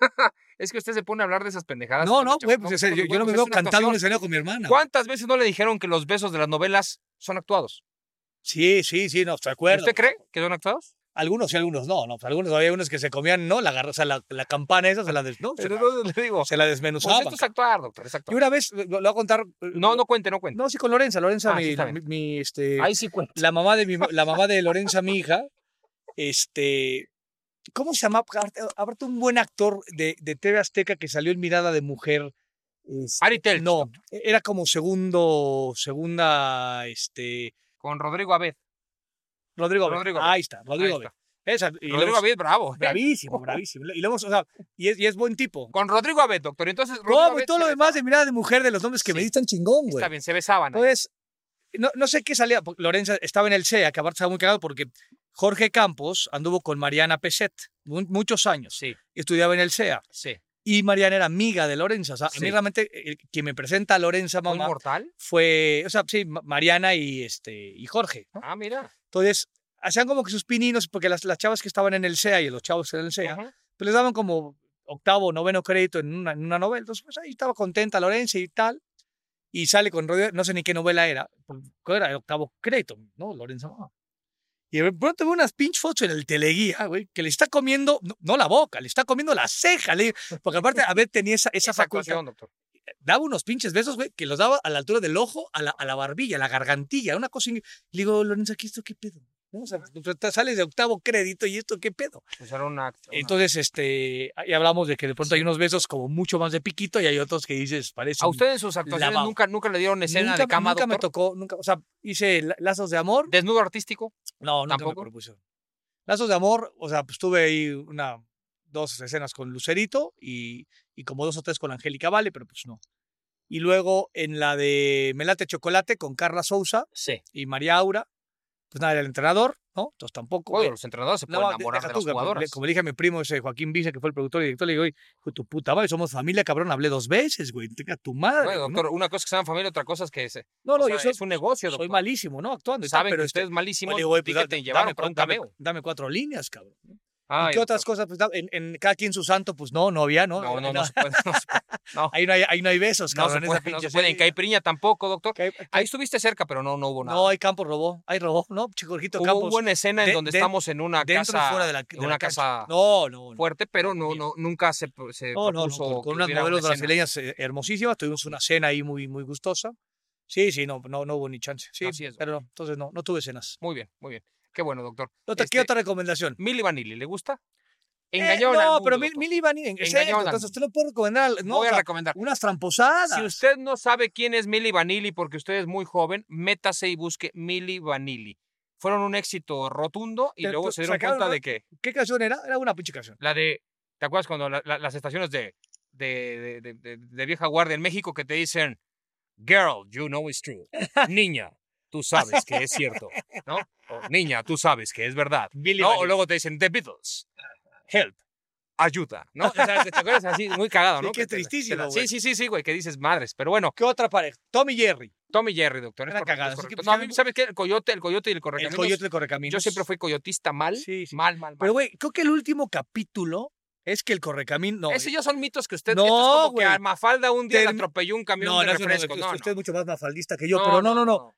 Es que usted se pone a hablar de esas pendejadas. No, no, güey, pues, yo, yo no me veo cantando un escenario con mi hermana. ¿Cuántas veces no le dijeron que los besos de las novelas son actuados? Sí, sí, sí, no, estoy de acuerdo. ¿Usted cree que son actuados? Algunos sí, algunos no, no. pues, Algunos había unos que se comían, ¿no? La, o sea, la, la campana esa se la, des- ¿no? se, la, le digo. se la Pues esto es actuar, doctor, es y actuar. una vez, lo, voy a contar. eh, No, no cuente, no cuente. No, sí, con Lorenza. Lorenza, Ah, mi- mi, este, Ahí sí cuenta. la mamá de mi, la mamá de Lorenza, mi hija, este, ¿cómo se llama? Aparte un buen actor de, de TV Azteca que salió en Mirada de Mujer. este, Ari Telch, No, era como segundo, segunda, este, Con Rodrigo Abed. Rodrigo. Abed. Rodrigo Abed. Ahí está, Rodrigo. Ahí Abed. Esa, y Rodrigo hemos- Abed, bravo. ¿eh? Bravísimo, bravísimo. Y lo hemos, o sea, y es, y es buen tipo. Con Rodrigo Abed, doctor. Entonces, Rodrigo No, y Abed todo lo demás besaba. de Mirada de Mujer, de los nombres que me Sí. dicen chingón, güey. Está bien, se besaban. Entonces, no, no sé qué salía. Lorenza estaba en el CEA, que aparte estaba muy cagado porque Jorge Campos anduvo con Mariana Peset mu- muchos años. Sí, Estudiaba en el CEA. sí. Y Mariana era amiga de Lorenza. O sea, a Sí. mí realmente, el- quien me presenta a Lorenza, ¿Fue mamá, inmortal? fue, o sea, sí, Ma- Mariana y, este, y Jorge. ¿no? Ah, mira. Entonces, hacían como que sus pininos, porque las, las chavas que estaban en el CEA y los chavos en el CEA, Ujú. pues les daban como octavo o noveno crédito en una, en una novela. Entonces, pues ahí estaba contenta Lorenza y tal. Y sale con no sé ni qué novela era, porque era el octavo crédito, ¿no? Lorenza. Mamá. Y de pronto veo unas pinch fotos en el teleguía, güey, que le está comiendo, no, no la boca, le está comiendo la ceja, le- porque aparte a ver tenía esa, esa Esa facultad. doctor. Daba unos pinches besos, güey, que los daba a la altura del ojo, a la, a la barbilla, a la gargantilla, una cosa. Le digo, Lorenza, ¿qué esto qué pedo? ¿No? O sea, pues, te sales de octavo crédito y esto qué pedo. Pues era una acto- una- Entonces, este, ahí hablamos de que de pronto hay unos besos como mucho más de piquito y hay otros que dices, parece. ¿A usted en sus actuaciones lavado. nunca, nunca le dieron escena nunca, de cama, nunca me tocó, nunca, o sea, hice la- lazos de amor. ¿Desnudo artístico? No, nunca ¿Tampoco? me propusieron. Lazos de amor, o sea, pues tuve ahí una dos escenas con Lucerito y, y como dos o tres con Angélica Vale, pero pues no. Y luego en la de Melate Chocolate con Carla Sousa Sí. y María Aura, pues nada, era el entrenador, ¿no? Entonces tampoco. Oye, los entrenadores se pueden de- enamorar de jugadoras. le- Como le dije a mi primo ese Joaquín Vice, que fue el productor y director, le digo, oye, tu puta madre, somos familia, cabrón, hablé dos veces, güey, tenga tu madre. ¿no? doctor, una cosa es que sean familia, otra cosa es que se, No, no, o sea, yo soy, es un negocio, soy doctor. malísimo, ¿no? Actuando y tal, Saben pero que este, usted es malísimo, oye, güey, pues, que te da- llevaron dame, un dame- cameo. dame cuatro líneas, cabrón. Ay, ¿Y qué otras cosas? Pues, en, en cada quien su santo, pues no, no había, ¿no? No, no, no se puede. No se puede, no, Ahí no hay, ahí no hay besos, no cabrón. se en esa puede, no se puede. En. Caipirinha tampoco, doctor. Ahí estuviste cerca, pero no, no hubo nada. No, hay Campos robó, hay robó, ¿no? Chico Jorgito Hubo Campos. una escena en de- donde de- estamos en una dentro casa, fuera de la, de en la una cancha. casa No, no, fuerte, pero no, no, nunca se, se No, no, no, propuso con, con unas modelos una brasileñas eh, hermosísimas, tuvimos una cena ahí muy, muy gustosa. Sí, sí, no, no, no hubo ni chance. Sí, Así es, pero no, entonces no, no tuve cenas. Muy bien, muy bien. Qué bueno, doctor. Otra, ¿Qué Este, otra recomendación? Milli Vanilli, ¿le gusta? Eh, Engañaron no, mundo, pero Mil- doctor. Milli Vanilli, en Engañaron serio, al entonces usted no puede recomendar, no, Voy o a sea, recomendar. unas tramposadas. Si usted no sabe quién es Milli Vanilli porque usted es muy joven, métase y busque Milli Vanilli. Fueron un éxito rotundo y luego se dieron sacaron, cuenta de que ¿Qué canción era? Era una pinche canción. la de, ¿te acuerdas cuando la- la- las estaciones de, de, de- de- de- de vieja guardia en México que te dicen, girl, you know it's true, niña, tú sabes que es cierto, ¿no? O niña, tú sabes que es verdad. Milli ¿no? O luego te dicen, The Beatles, help, ayuda, ¿no? O sea, ¿te acuerdas así? Muy cagado, Sí, ¿no? qué Que te tristísimo, güey. Sí, sí, sí, sí, güey, que dices madres. Pero bueno, ¿Qué otra pareja? Tom y Jerry. Tom y Jerry, doctor. es Era cagada, es pues, No, a mí, ¿sabes qué? El coyote, el coyote y el El correcaminos. coyote del correcaminos. Yo siempre fui coyotista mal, Sí, sí. mal, mal, mal. Pero, güey, creo que el último capítulo es que el correcaminos. No, Esos ya son mitos que usted. No, esto es como que a Mafalda un día le atropelló un camión no, de no, no, refresco. usted, No, usted no. es mucho más mafaldista que yo, pero no, no, no.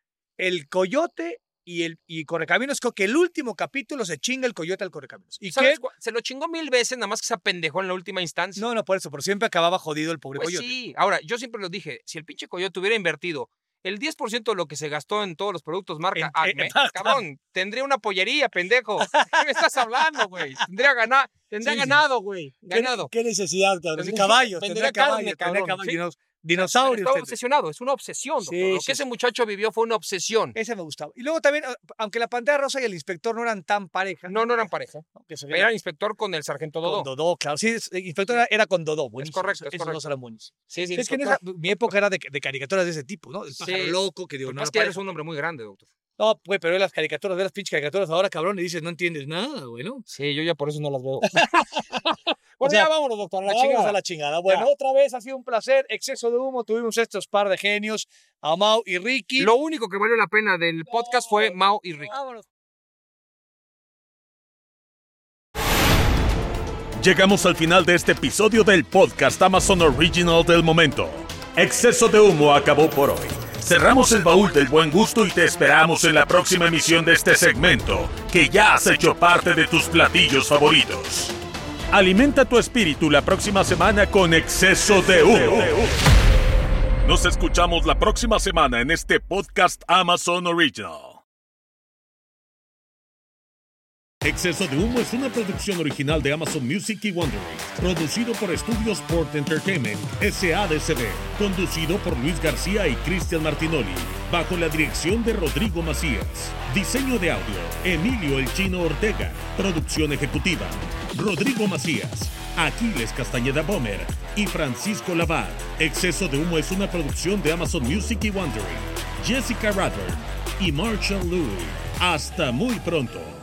El coyote y el y correcaminos, creo que el último capítulo se chinga el coyote al correcaminos. ¿Y qué? Se lo chingó mil veces, nada más que se apendejó en la última instancia. No, no, por eso, pero siempre acababa jodido el pobre Pues coyote. sí. Ahora, yo siempre lo dije, si el pinche coyote hubiera invertido el 10% de lo que se gastó en todos los productos marca En- Acme, en- cabrón, tendría una pollería, pendejo. ¿Qué me estás hablando, güey? Tendría, gana- tendría Sí, ganado, güey. ¿Qué, Ganado. qué necesidad, cabrón? Caballos, tendría caballos, carne, tendría caballos, sí. Dinos- Pero dinosaurios. Estaba obsesionado, es una obsesión, doctor. Sí, Lo sí, que ese muchacho vivió fue una obsesión. Ese me gustaba. Y luego también, a- aunque la pantalla rosa y el inspector no eran tan pareja. No, no eran pareja. ¿no? Que se Era el inspector con el sargento con Dodó. Dodó, claro. Sí, es- el inspector era, era con Dodó. buenísimo. correcto, es Esos correcto. dos eran buenos. Sí, sí, es que en esa, mi época era de, de caricaturas de ese tipo, ¿no? El pájaro Sí. loco, que digo, que no es que eres un hombre muy grande, doctor. No, pues, pero las caricaturas, de las pinches caricaturas ahora, cabrón, y dices, no entiendes nada, güey, ¿no? Sí, yo ya por eso no las veo. O bueno, sea, ya vámonos, doctor, a la Vámonos chingada. a la chingada. Bueno, Ya. otra vez ha sido un placer. Exceso de humo. Tuvimos estos par de genios, Amau y Ricky. Lo único que valió la pena del podcast fue Mao y Rick. Vámonos. Llegamos al final de este episodio del podcast Amazon Original del momento. Exceso de humo acabó por hoy. Cerramos el baúl del buen gusto y te esperamos en la próxima emisión de este segmento, que ya has hecho parte de tus platillos favoritos. Alimenta tu espíritu la próxima semana con exceso de humo. Nos escuchamos la próxima semana en este podcast Amazon Original. Exceso de Humo es una producción original de Amazon Music y Wondery, producido por Estudios Sport Entertainment, SADCB, conducido por Luis García y Cristian Martinoli, bajo la dirección de Rodrigo Macías. Diseño de audio, Emilio El Chino Ortega. Producción ejecutiva, Rodrigo Macías, Aquiles Castañeda Bomer y Francisco Lavar. Exceso de Humo es una producción de Amazon Music y Wondery, Jessica Radburn y Marshall Louis. Hasta muy pronto.